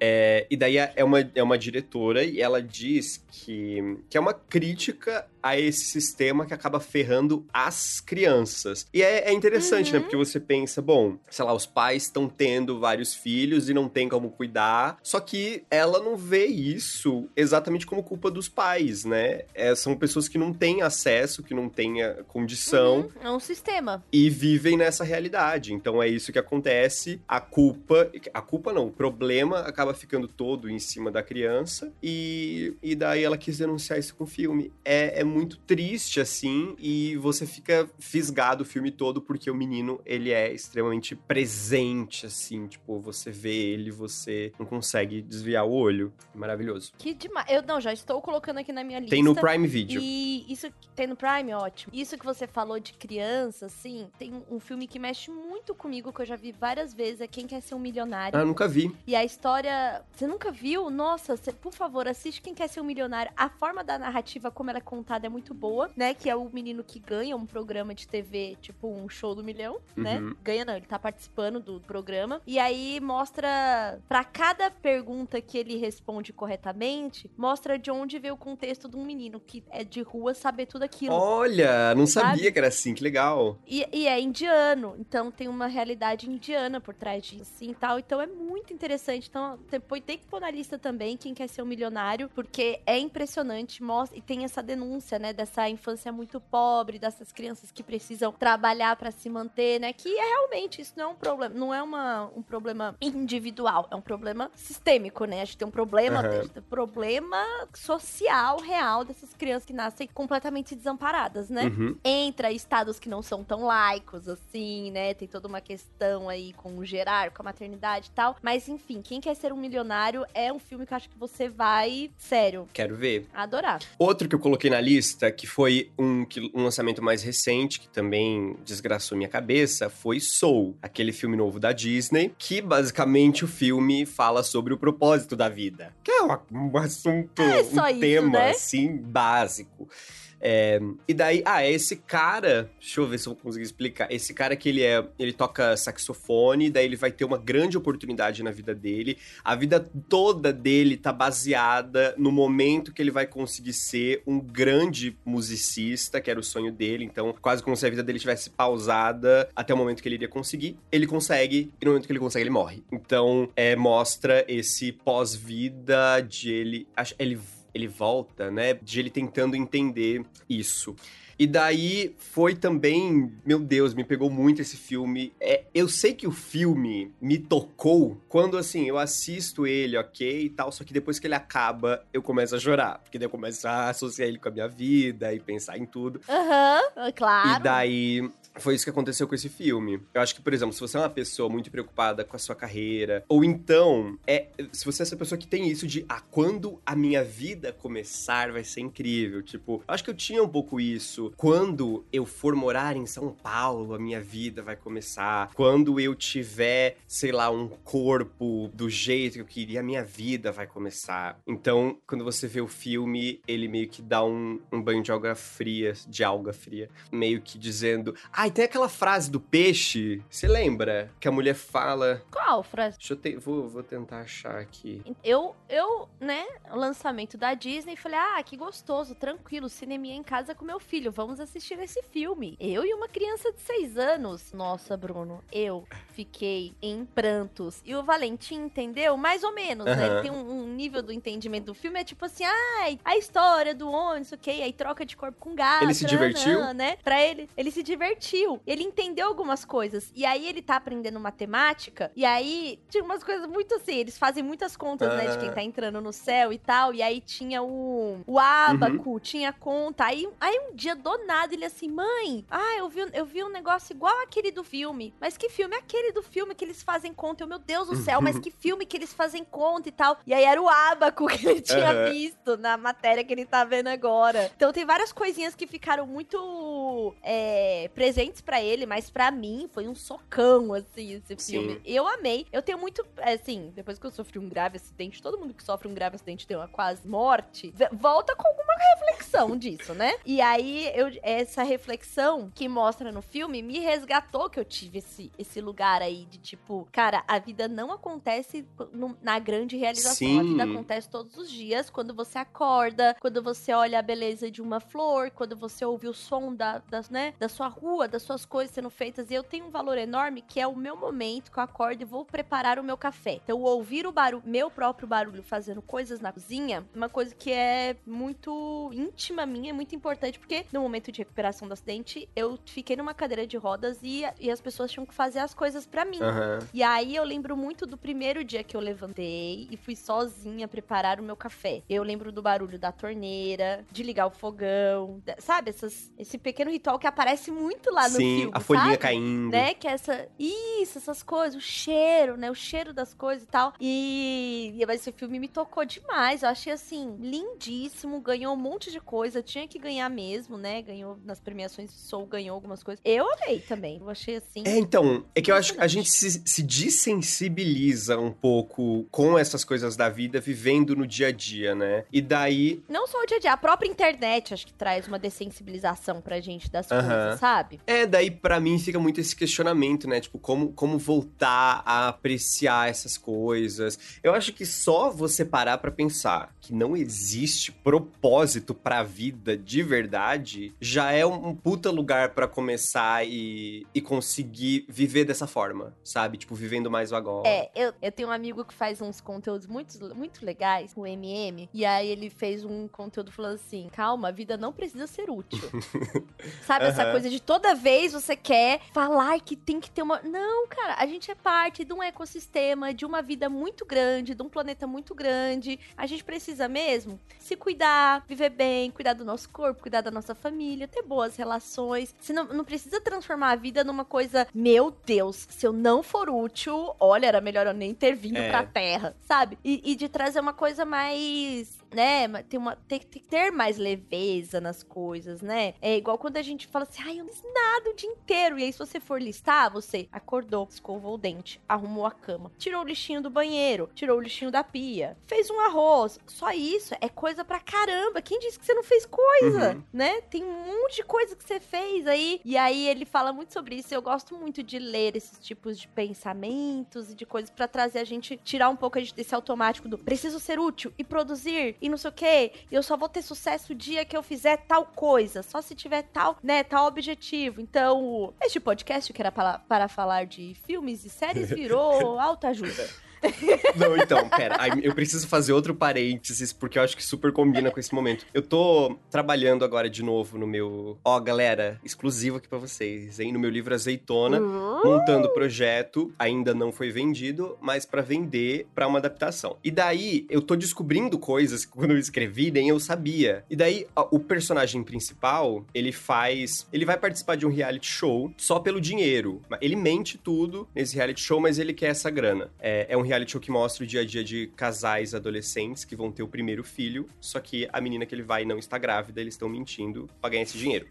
É, e daí é uma, é uma diretora e ela diz que, que é uma crítica a esse sistema que acaba ferrando as crianças. E é, é interessante, né? Uhum. Porque você pensa, bom, sei lá, os pais estão tendo vários filhos e não tem como cuidar. Só que ela não vê isso exatamente como culpa dos pais, né? É, são pessoas que não têm acesso, que não têm a condição Uhum, É um sistema. e vivem nessa realidade. Então é isso que acontece. A culpa, a culpa não, o problema acaba ficando todo em cima da criança e, e daí ela quis denunciar isso com o filme. É, é muito triste assim e você fica fisgado o filme todo porque o menino ele é extremamente presente assim, tipo você vê ele, você não consegue desviar o olho. Maravilhoso. Que demais. Eu não, já estou colocando aqui na minha lista. Tem no Prime Video. E isso tem no Prime, ótimo. Isso que você falou de criança, assim, tem um filme que mexe muito comigo, que eu já vi várias vezes, é Quem Quer Ser um Milionário. Ah, nunca vi. E a história. Você nunca viu? Nossa, você- por favor, assiste Quem Quer Ser um Milionário. A forma da narrativa, como ela é contada, é muito boa, né? Que é o menino que ganha um programa de TV, tipo um show do milhão, né? Uhum. Ganha não, ele tá participando do programa. E aí mostra. Pra cada pergunta que ele responde corretamente, mostra de onde veio o contexto de um menino que é de rua saber tudo aquilo. Olha, não sabia Sabe? que era assim, que legal. E, e é indiano, então tem uma realidade indiana por trás disso, assim, e tal. Então é muito interessante. Então depois tem que pôr na lista também quem quer ser um milionário, porque é impressionante, mostra e tem essa denúncia, né, dessa infância muito pobre, dessas crianças que precisam trabalhar pra se manter, né? Que é realmente isso não é um problema, não é uma, um problema individual, é um problema sistêmico, né? A gente tem um problema, gente tem um problema social real dessas crianças que nascem completamente desamparadas, né? Uhum. entra estados que não são tão laicos, assim, né? Tem toda uma questão aí com o gerar, com a maternidade e tal. Mas, enfim, Quem Quer Ser um Milionário é um filme que eu acho que você vai, sério, Quero ver. adorar. Outro que eu coloquei na lista, que foi um, um lançamento mais recente, que também desgraçou minha cabeça, foi Soul, aquele filme novo da Disney, que basicamente o filme fala sobre o propósito da vida. Que é uma- um assunto, É só um isso, tema, né? assim, básico. É, e daí, ah, é esse cara, deixa eu ver se eu vou conseguir explicar. Esse cara que ele é, ele toca saxofone, daí ele vai ter uma grande oportunidade na vida dele. A vida toda dele tá baseada no momento que ele vai conseguir ser um grande musicista, que era o sonho dele. Então, quase como se a vida dele tivesse pausada até o momento que ele iria conseguir. Ele consegue, e no momento que ele consegue, ele morre. Então, é, mostra esse pós-vida de ele. Ele ele volta, né? De ele tentando entender isso. E daí foi também, meu Deus, me pegou muito esse filme. É, eu sei que o filme me tocou quando assim, eu assisto ele, ok e tal, só que depois que ele acaba, eu começo a chorar, porque daí eu começo a associar ele com a minha vida e pensar em tudo. Aham, claro. E daí foi isso que aconteceu com esse filme. Eu acho que, por exemplo, se você é uma pessoa muito preocupada com a sua carreira, ou então, é, se você é essa pessoa que tem isso de, ah, quando a minha vida começar vai ser incrível. Tipo, eu acho que eu tinha um pouco isso. Quando eu for morar em São Paulo, a minha vida vai começar. Quando eu tiver, sei lá, um corpo do jeito que eu queria, a minha vida vai começar. Então, quando você vê o filme, ele meio que dá um, um banho de alga fria, de alga fria, meio que dizendo. Ah, e tem aquela frase do peixe, você lembra? Que a mulher fala. Qual, frase? Deixa eu te... vou, vou tentar achar aqui. Eu, eu, né, lançamento da Disney, falei, ah, que gostoso, tranquilo, cineminha em casa com meu filho, vamos assistir esse filme. Eu e uma criança de seis anos. Nossa, Bruno, eu fiquei em prantos. E o Valentim entendeu? Mais ou menos, né? Aham. Ele tem um, um nível do entendimento do filme, é tipo assim, ai, a história do ônibus, ok, aí troca de corpo com gato. Ele se divertiu? né? Pra ele, ele se divertiu. Ele entendeu algumas coisas. E aí ele tá aprendendo matemática. E aí tinha umas coisas muito assim. Eles fazem muitas contas, né? De quem tá entrando no céu e tal. E aí tinha o, o abaco, tinha conta. Aí, aí um dia do nada ele assim, mãe, ah, eu vi, eu vi um negócio igual aquele do filme. Mas que filme? Aquele do filme que eles fazem conta. Eu, meu Deus do céu, mas que filme que eles fazem conta e tal. E aí era o Abaco que ele tinha Uhum. visto na matéria que ele tá vendo agora. Então tem várias coisinhas que ficaram muito é, presentes pra ele, mas pra mim foi um socão, assim, esse Sim. filme. Eu amei. Eu tenho muito, assim, depois que eu sofri um grave acidente, todo mundo que sofre um grave acidente tem uma quase morte, volta com alguma reflexão disso, né? E aí, eu, essa reflexão que mostra no filme me resgatou que eu tive esse, esse lugar aí de tipo, cara, a vida não acontece no- na grande realização. A Sim. vida acontece todos os dias, quando você acorda, quando você olha a beleza de uma flor, quando você ouve o som da, das, né, da sua rua, das suas coisas sendo feitas. E eu tenho um valor enorme que é o meu momento que eu acordo e vou preparar o meu café. Então, ouvir o barulho, meu próprio barulho fazendo coisas na cozinha, uma coisa que é muito íntima minha, é muito importante, porque momento de recuperação do acidente, eu fiquei numa cadeira de rodas e, e as pessoas tinham que fazer as coisas pra mim. Aham. E aí eu lembro muito do primeiro dia que eu levantei e fui sozinha preparar o meu café. Eu lembro do barulho da torneira, de ligar o fogão, sabe? Essas, esse pequeno ritual que aparece muito lá no Sim, filme. a folhinha sabe? caindo. Né? Que é essa. Isso, essas coisas, o cheiro, né? O cheiro das coisas e tal. E, e mas esse filme me tocou demais. Eu achei assim, lindíssimo. Ganhou um monte de coisa. Tinha que ganhar mesmo, né? Ganhou nas premiações Soul, ganhou algumas coisas. Eu amei também. Eu achei assim. É, então, é que eu acho que a gente se, se desensibiliza um pouco com essas coisas da vida, vivendo no dia a dia, né? E daí, Não só o dia a dia, a própria internet acho que traz uma dessensibilização pra gente das Aham. coisas, sabe? é, daí pra mim fica muito esse questionamento, né? Tipo, como, como voltar a apreciar essas coisas. Eu acho que só você parar pra pensar que não existe propósito pra vida de verdade, já é um, puta lugar pra começar e, e conseguir viver dessa forma, sabe? Tipo, vivendo mais o agora. É, eu, eu tenho um amigo que faz uns conteúdos muito, muito legais, o MM, e aí ele fez um conteúdo falando assim: calma, a vida não precisa ser útil. Sabe, essa Aham. coisa de toda vez você quer falar que tem que ter uma. Não, cara, a gente é parte de um ecossistema, de uma vida muito grande, de um planeta muito grande. A gente precisa mesmo se cuidar, viver bem, cuidar do nosso corpo, cuidar da nossa família, ter boas relações. Você não, não precisa transformar a vida numa coisa, meu Deus, se eu não for útil, olha, era melhor eu nem ter vindo É. pra Terra, sabe? E, e de trazer uma coisa mais, né, tem, uma, tem, tem que ter mais leveza nas coisas, né? É igual quando a gente fala assim, ai, eu não fiz nada o dia inteiro. E aí, se você for listar, você acordou, escovou o dente, arrumou a cama, tirou o lixinho do banheiro, tirou o lixinho da pia, fez um arroz. Só isso é coisa pra caramba. Quem disse que você não fez coisa, Uhum. né? Tem um monte de coisa que você fez aí. E aí ele fala muito sobre isso. Eu gosto muito de ler esses tipos de pensamentos e de coisas pra trazer a gente, tirar um pouco desse automático do preciso ser útil e produzir e não sei o quê. Eu só vou ter sucesso o dia que eu fizer tal coisa. Só se tiver tal, né, tal objetivo. Então, este podcast que era para, para falar de filmes e séries virou autoajuda. Não, então, pera. Eu preciso fazer outro parênteses, porque eu acho que super combina com esse momento. Eu tô trabalhando agora de novo no meu. Ó, galera, exclusivo aqui pra vocês, hein? No meu livro Azeitona. Montando o projeto, ainda não foi vendido, mas pra vender pra uma adaptação. E daí eu tô descobrindo coisas que quando eu escrevi nem eu sabia. E daí o personagem principal, ele faz, ele vai participar de um reality show só pelo dinheiro. Ele mente tudo nesse reality show, mas ele quer essa grana. É, é um reality show que mostra o dia a dia de casais adolescentes que vão ter o primeiro filho, só que a menina que ele vai não está grávida, eles estão mentindo pra ganhar esse dinheiro.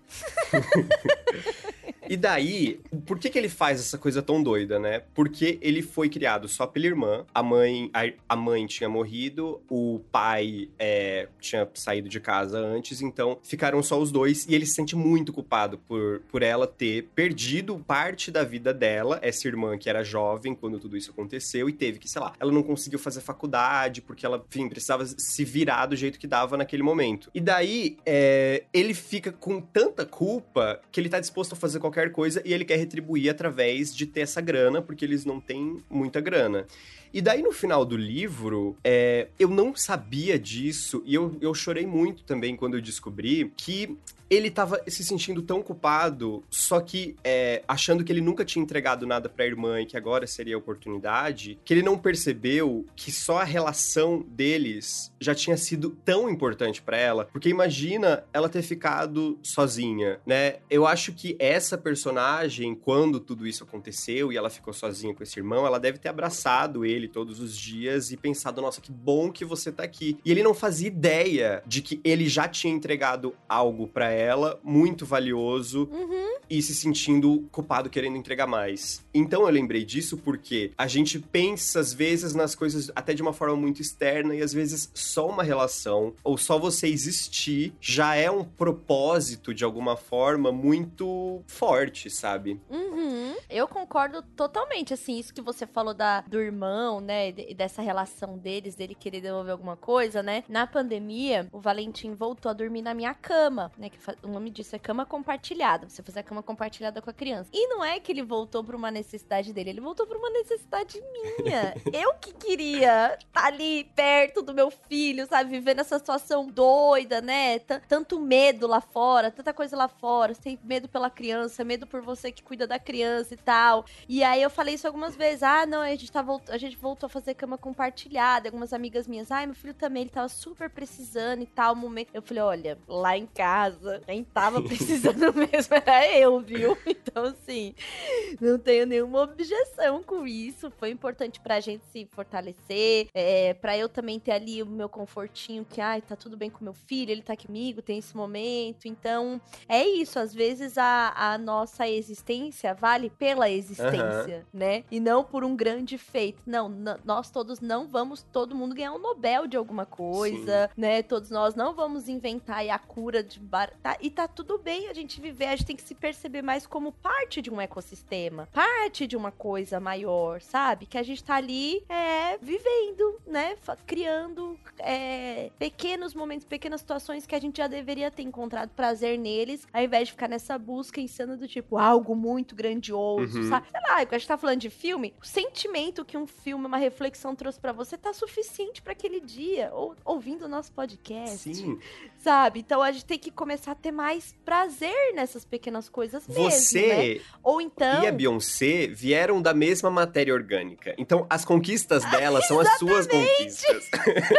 E daí, por que, que ele faz essa coisa tão doida, né? Porque ele foi criado só pela irmã, a mãe, a, a mãe tinha morrido, o pai é, tinha saído de casa antes, então ficaram só os dois e ele se sente muito culpado por, por ela ter perdido parte da vida dela, essa irmã que era jovem quando tudo isso aconteceu e teve que, sei lá, ela não conseguiu fazer faculdade porque ela, enfim, precisava se virar do jeito que dava naquele momento. E daí, é, ele fica com tanta culpa que ele tá disposto a fazer qualquer qualquer coisa e ele quer retribuir através de ter essa grana, porque eles não têm muita grana. E daí no final do livro, é, eu não sabia disso e eu, eu chorei muito também quando eu descobri que ele tava se sentindo tão culpado, só que é, achando que ele nunca tinha entregado nada pra irmã e que agora seria a oportunidade, que ele não percebeu que só a relação deles já tinha sido tão importante para ela. Porque imagina ela ter ficado sozinha, né? Eu acho que essa personagem, quando tudo isso aconteceu e ela ficou sozinha com esse irmão, ela deve ter abraçado ele todos os dias e pensado: nossa, que bom que você tá aqui. E ele não fazia ideia de que ele já tinha entregado algo para ela muito valioso, Uhum. e se sentindo culpado querendo entregar mais. Então eu lembrei disso porque a gente pensa às vezes nas coisas até de uma forma muito externa e às vezes só uma relação ou só você existir já é um propósito de alguma forma muito forte, sabe? Uhum. Eu concordo totalmente, assim, isso que você falou da, do irmão, né, e dessa relação deles, dele querer devolver alguma coisa, né? Na pandemia, o Valentim voltou a dormir na minha cama, né, que o nome disso é cama compartilhada, você fazer a cama compartilhada com a criança. E não é que ele voltou por uma necessidade dele, ele voltou por uma necessidade minha. Eu que queria estar tá ali perto do meu filho, sabe, vivendo essa situação doida, né? T tanto medo lá fora, tanta coisa lá fora, você tem medo pela criança, medo por você que cuida da criança e tal. E aí eu falei isso algumas vezes. Ah, não, a gente, tá volt... a gente voltou a fazer cama compartilhada. Algumas amigas minhas, ai, meu filho também, ele tava super precisando e tal momento. Eu falei, olha, lá em casa, quem tava precisando mesmo era eu, viu? Então, assim, não tenho nenhuma objeção com isso. Foi importante pra gente se fortalecer, é, pra eu também ter ali o meu confortinho, que, ai, tá tudo bem com meu filho, ele tá comigo, tem esse momento. Então, é isso. Às vezes a, a nossa existência vale pela existência, uhum. né? E não por um grande feito. Não, nós todos não vamos, todo mundo ganhar um Nobel de alguma coisa, Sim. né? Todos nós não vamos inventar a cura de bar... Tá, e tá tudo bem a gente viver, a gente tem que se perceber mais como parte de um ecossistema, parte de uma coisa maior, sabe? Que a gente tá ali é, vivendo, né? Criando é, pequenos momentos, pequenas situações que a gente já deveria ter encontrado prazer neles, ao invés de ficar nessa busca insana do tipo algo muito grandioso, uhum. sabe? Sei lá, a gente tá falando de filme, o sentimento que um filme, uma reflexão trouxe para você tá suficiente para aquele dia, ou ouvindo o nosso podcast. Sim. Sabe? Então a gente tem que começar a ter mais prazer nessas pequenas coisas mesmo, Você né? Ou então e a Beyoncé vieram da mesma matéria orgânica. Então as conquistas dela são as suas conquistas.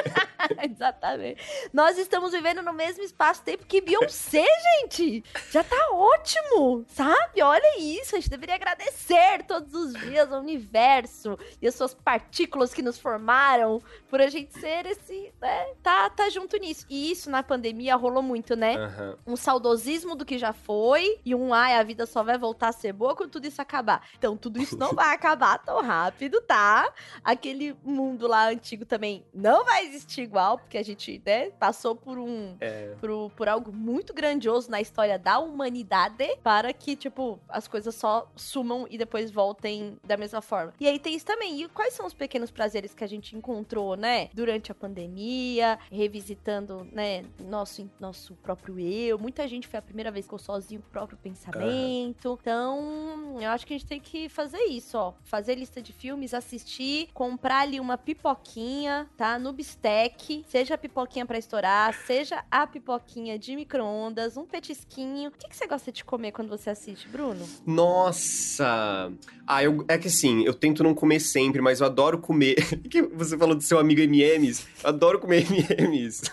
Exatamente. Nós estamos vivendo no mesmo espaço-tempo que Beyoncé, gente. Já tá ótimo, sabe? Olha isso, a gente deveria agradecer todos os dias ao universo e as suas partículas que nos formaram por a gente ser esse, né? Tá, tá junto nisso. E isso na pandemia rolou muito, né? Uhum. Um saudosismo do que já foi e um ai, a vida só vai voltar a ser boa quando tudo isso acabar. Então, tudo isso não vai acabar tão rápido, tá? Aquele mundo lá antigo também não vai existir igual, porque a gente, né, passou por um. É. Por, por algo muito grandioso na história da humanidade para que, tipo, as coisas só sumam e depois voltem da mesma forma. E aí tem isso também. E quais são os pequenos prazeres que a gente encontrou, né? Durante a pandemia, revisitando, né, nosso, nosso próprio eu. Muita gente foi a primeira vez que ficou sozinho o próprio pensamento. Uhum. Então, eu acho que a gente tem que fazer isso, ó. Fazer lista de filmes, assistir, comprar ali uma pipoquinha, tá? No bistec. Seja a pipoquinha para estourar, seja a pipoquinha de micro-ondas, um petisquinho. O que, que você gosta de comer quando você assiste, Bruno? Nossa! Ah, eu, é que assim, eu tento não comer sempre, mas eu adoro comer. que você falou do seu amigo MMs. Eu adoro comer MMs.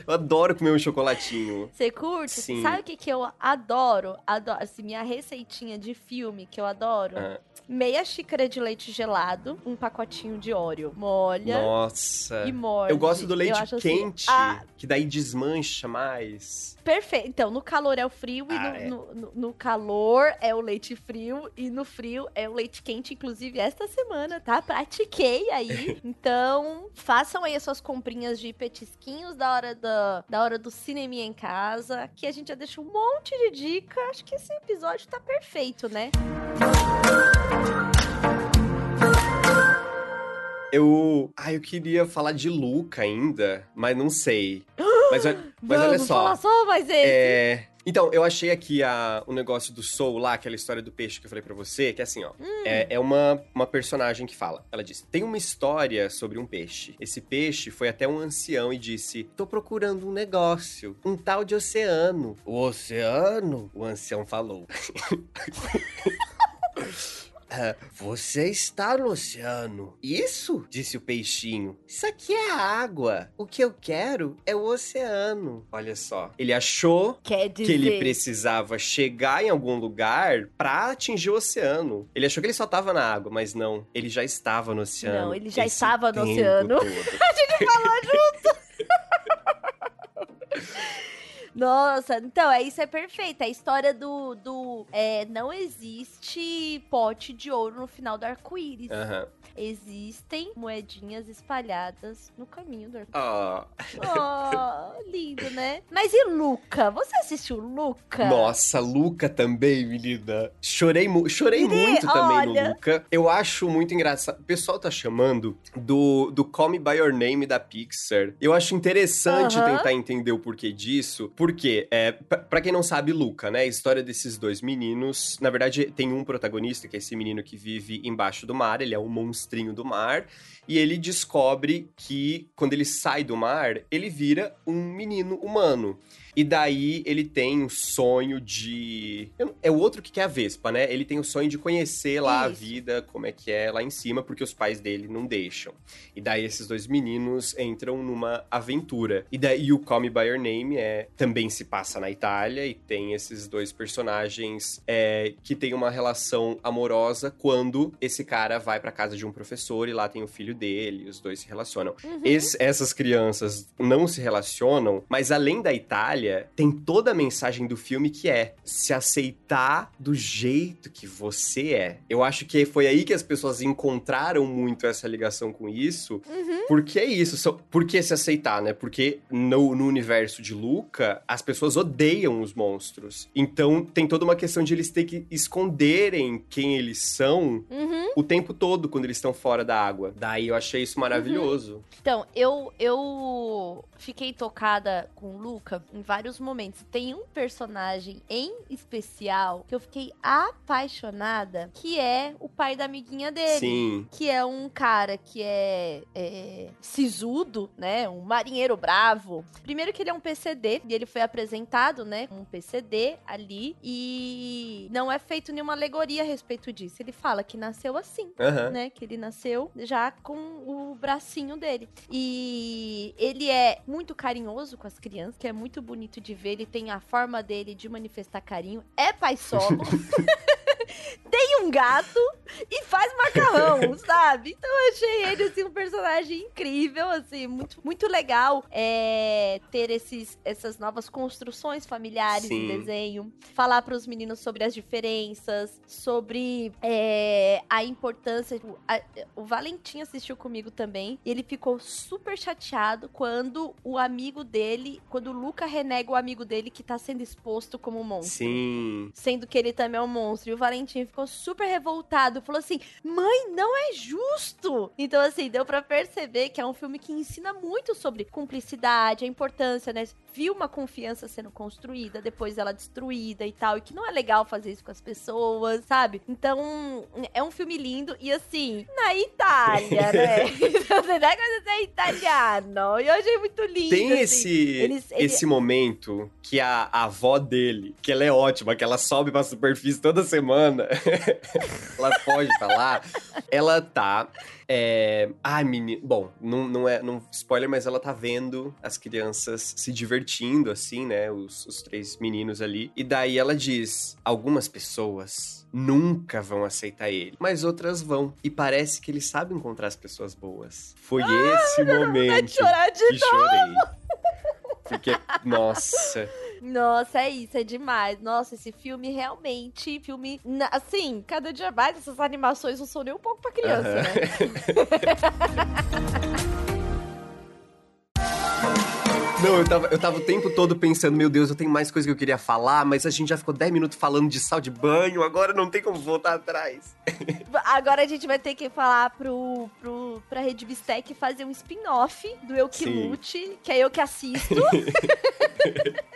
Eu adoro comer um chocolatinho. Você curte? Sim. Sabe o que, que eu adoro? Adoro. Assim, minha receitinha de filme que eu adoro. Ah. Meia xícara de leite gelado, um pacotinho de óleo. Molha. Nossa. E morde. Eu gosto do leite acho quente, assim, ah, que daí desmancha mais. Perfeito. Então, no calor é o frio e Ah, no, é. no- no- no calor é o leite frio e no frio é o leite quente. Inclusive, esta semana, tá? Pratiquei aí. Então, façam aí as suas comprinhas de petisquinhos da hora, da, da hora do cineminha em casa, que a gente já deixou um monte de dica. Acho que esse episódio tá perfeito, né? Eu. Ah, eu queria falar de Luca ainda, mas não sei. Mas, olha- mas olha Vamos só. falar só mais esse. É, Então, eu achei aqui a, o negócio do Soul lá, aquela história do peixe que eu falei pra você, que é assim, ó. É, é uma, uma personagem que fala. Ela diz: tem uma história sobre um peixe. Esse peixe foi até um ancião e disse: tô procurando um negócio, um tal de oceano. O oceano? O ancião falou. Você está no oceano. Isso? Disse o peixinho. Isso aqui é água. O que eu quero é o oceano. Olha só. Ele achou Quer dizer. que ele precisava chegar em algum lugar pra atingir o oceano. Ele achou que ele só tava na água, mas não. Ele já estava no oceano. Não, ele já estava no oceano. todo. Nossa, então, é isso é perfeito. É a história do. do é, não existe pote de ouro no final do arco-íris. Aham. Existem moedinhas espalhadas no caminho do arco-íris. Ah, Oh, lindo, né? Mas e Luca? Você assistiu Luca? Nossa, Luca também, menina. Chorei, mu chorei muito também olha. no Luca. Eu acho muito engraçado. O pessoal tá chamando do, do Call Me By Your Name da Pixar. Eu acho interessante Aham. tentar entender o porquê disso. Porque, é, pra- pra quem não sabe, Luca, né? A história desses dois meninos. Na verdade, tem um protagonista, que é esse menino que vive embaixo do mar. Ele é um monstrinho do mar. E ele descobre que, quando ele sai do mar, ele vira um menino humano. E daí ele tem o sonho de. É o outro que quer a Vespa, né? Ele tem o sonho de conhecer lá a Isso. vida, como é que é lá em cima, porque os pais dele não deixam. E daí esses dois meninos entram numa aventura. E daí o Call Me By Your Name é, também se passa na Itália e tem esses dois personagens é, que têm uma relação amorosa quando esse cara vai pra casa de um professor e lá tem o filho dele, os dois se relacionam. Uhum. Esse- essas crianças não se relacionam, mas além da Itália, tem toda a mensagem do filme que é se aceitar do jeito que você é. Eu acho que foi aí que as pessoas encontraram muito essa ligação com isso. Uhum. Porque é isso, por que se aceitar, né? Porque no, no universo de Luca, as pessoas odeiam os monstros. Então tem toda uma questão de eles ter que esconderem quem eles são Uhum. o tempo todo quando eles estão fora da água. Daí eu achei isso maravilhoso. Então, eu, eu fiquei tocada com o Luca em vários momentos. Tem um personagem em especial que eu fiquei apaixonada, que é o pai da amiguinha dele. Sim. Que é um cara que é, é sisudo, né? Um marinheiro bravo. Primeiro que ele é um PCD, e ele foi apresentado, né? Um PCD ali. E não é feito nenhuma alegoria a respeito disso. Ele fala que nasceu assim Aham. né? Que ele nasceu já com o bracinho dele. E ele é muito carinhoso com as crianças, que é muito bonito de ver. Ele tem a forma dele de manifestar carinho. É pai solo. Tem um gato e faz macarrão, sabe? Então eu achei ele assim um personagem incrível, assim, muito, muito legal é, ter esses, essas novas construções familiares Sim. em desenho, falar para os meninos sobre as diferenças, sobre é, a importância. tipo, a- o Valentim assistiu comigo também e ele ficou super chateado quando o amigo dele, quando o Luca renega o amigo dele que tá sendo exposto como monstro Sim. sendo que ele também é um monstro. E o Valentim ficou super revoltado. Falou assim: mãe, não é justo! Então, assim, deu pra perceber que é um filme que ensina muito sobre cumplicidade, a importância, né? Viu uma confiança sendo construída, depois ela destruída e tal. E que não é legal fazer isso com as pessoas, sabe? Então, é um filme lindo. E assim, na Itália, né? então, não é coisa ser italiano. E eu achei muito lindo. Tem assim. esse, eles- ele- esse momento que a, a avó dele, que ela é ótima, que ela sobe pra superfície toda semana, ela foge pra lá, ela tá. É... Ai, menino. Bom, não, não é não spoiler, mas ela tá vendo as crianças se divertindo, assim, né? Os, os três meninos ali. E daí ela diz: algumas pessoas nunca vão aceitar ele, mas outras vão. E parece que ele sabe encontrar as pessoas boas. Foi esse Vai momento chorar de que chorei. Porque, nossa. Nossa, é isso, é demais. Nossa, esse filme realmente, filme, assim, cada dia mais essas animações não são nem um pouco pra criança, Aham. né? Não, eu tava, eu tava o tempo todo pensando, meu Deus, eu tenho mais coisa que eu queria falar, mas a gente já ficou 10 minutos falando de sal de banho, agora não tem como voltar atrás. Agora a gente vai ter que falar pro, pro, pra Rede Bistec fazer um spin-off do Eu Que Sim. Lute, que é eu que assisto.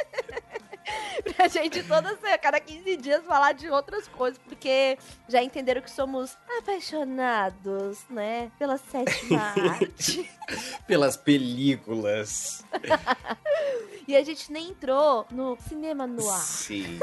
pra gente toda a cada 15 dias falar de outras coisas, porque já entenderam que somos apaixonados, né? Pela sétima arte. Pelas películas. e a gente nem entrou no cinema no ar. Sim.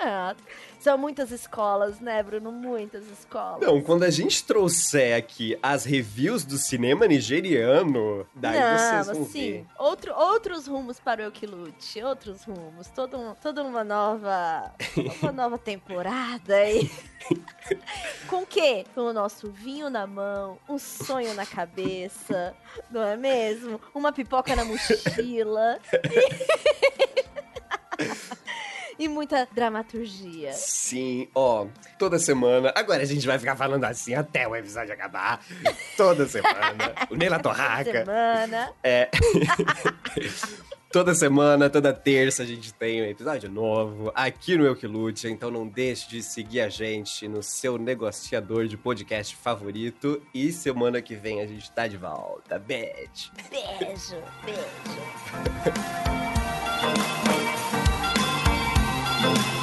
Ah, são muitas escolas, né, Bruno? Muitas escolas. Não, quando a gente trouxer aqui as reviews do cinema nigeriano, daí Não, vocês vão assim, ver. Outro, outros rumos para o Eukilute, outros rumos, todo um- toda uma nova, uma nova temporada aí. Com o quê? Com o nosso vinho na mão, um sonho na cabeça, não é mesmo? Uma pipoca na mochila. e muita dramaturgia. Sim, ó, toda semana. Agora a gente vai ficar falando assim até o episódio acabar. Toda semana. O Neila Torraca. Semana. É. Toda semana, toda terça, a gente tem um episódio novo aqui no Eu Que Lute, então não deixe de seguir a gente no seu negociador de podcast favorito. E semana que vem a gente tá de volta. Beijo! Beijo, beijo. Thank you.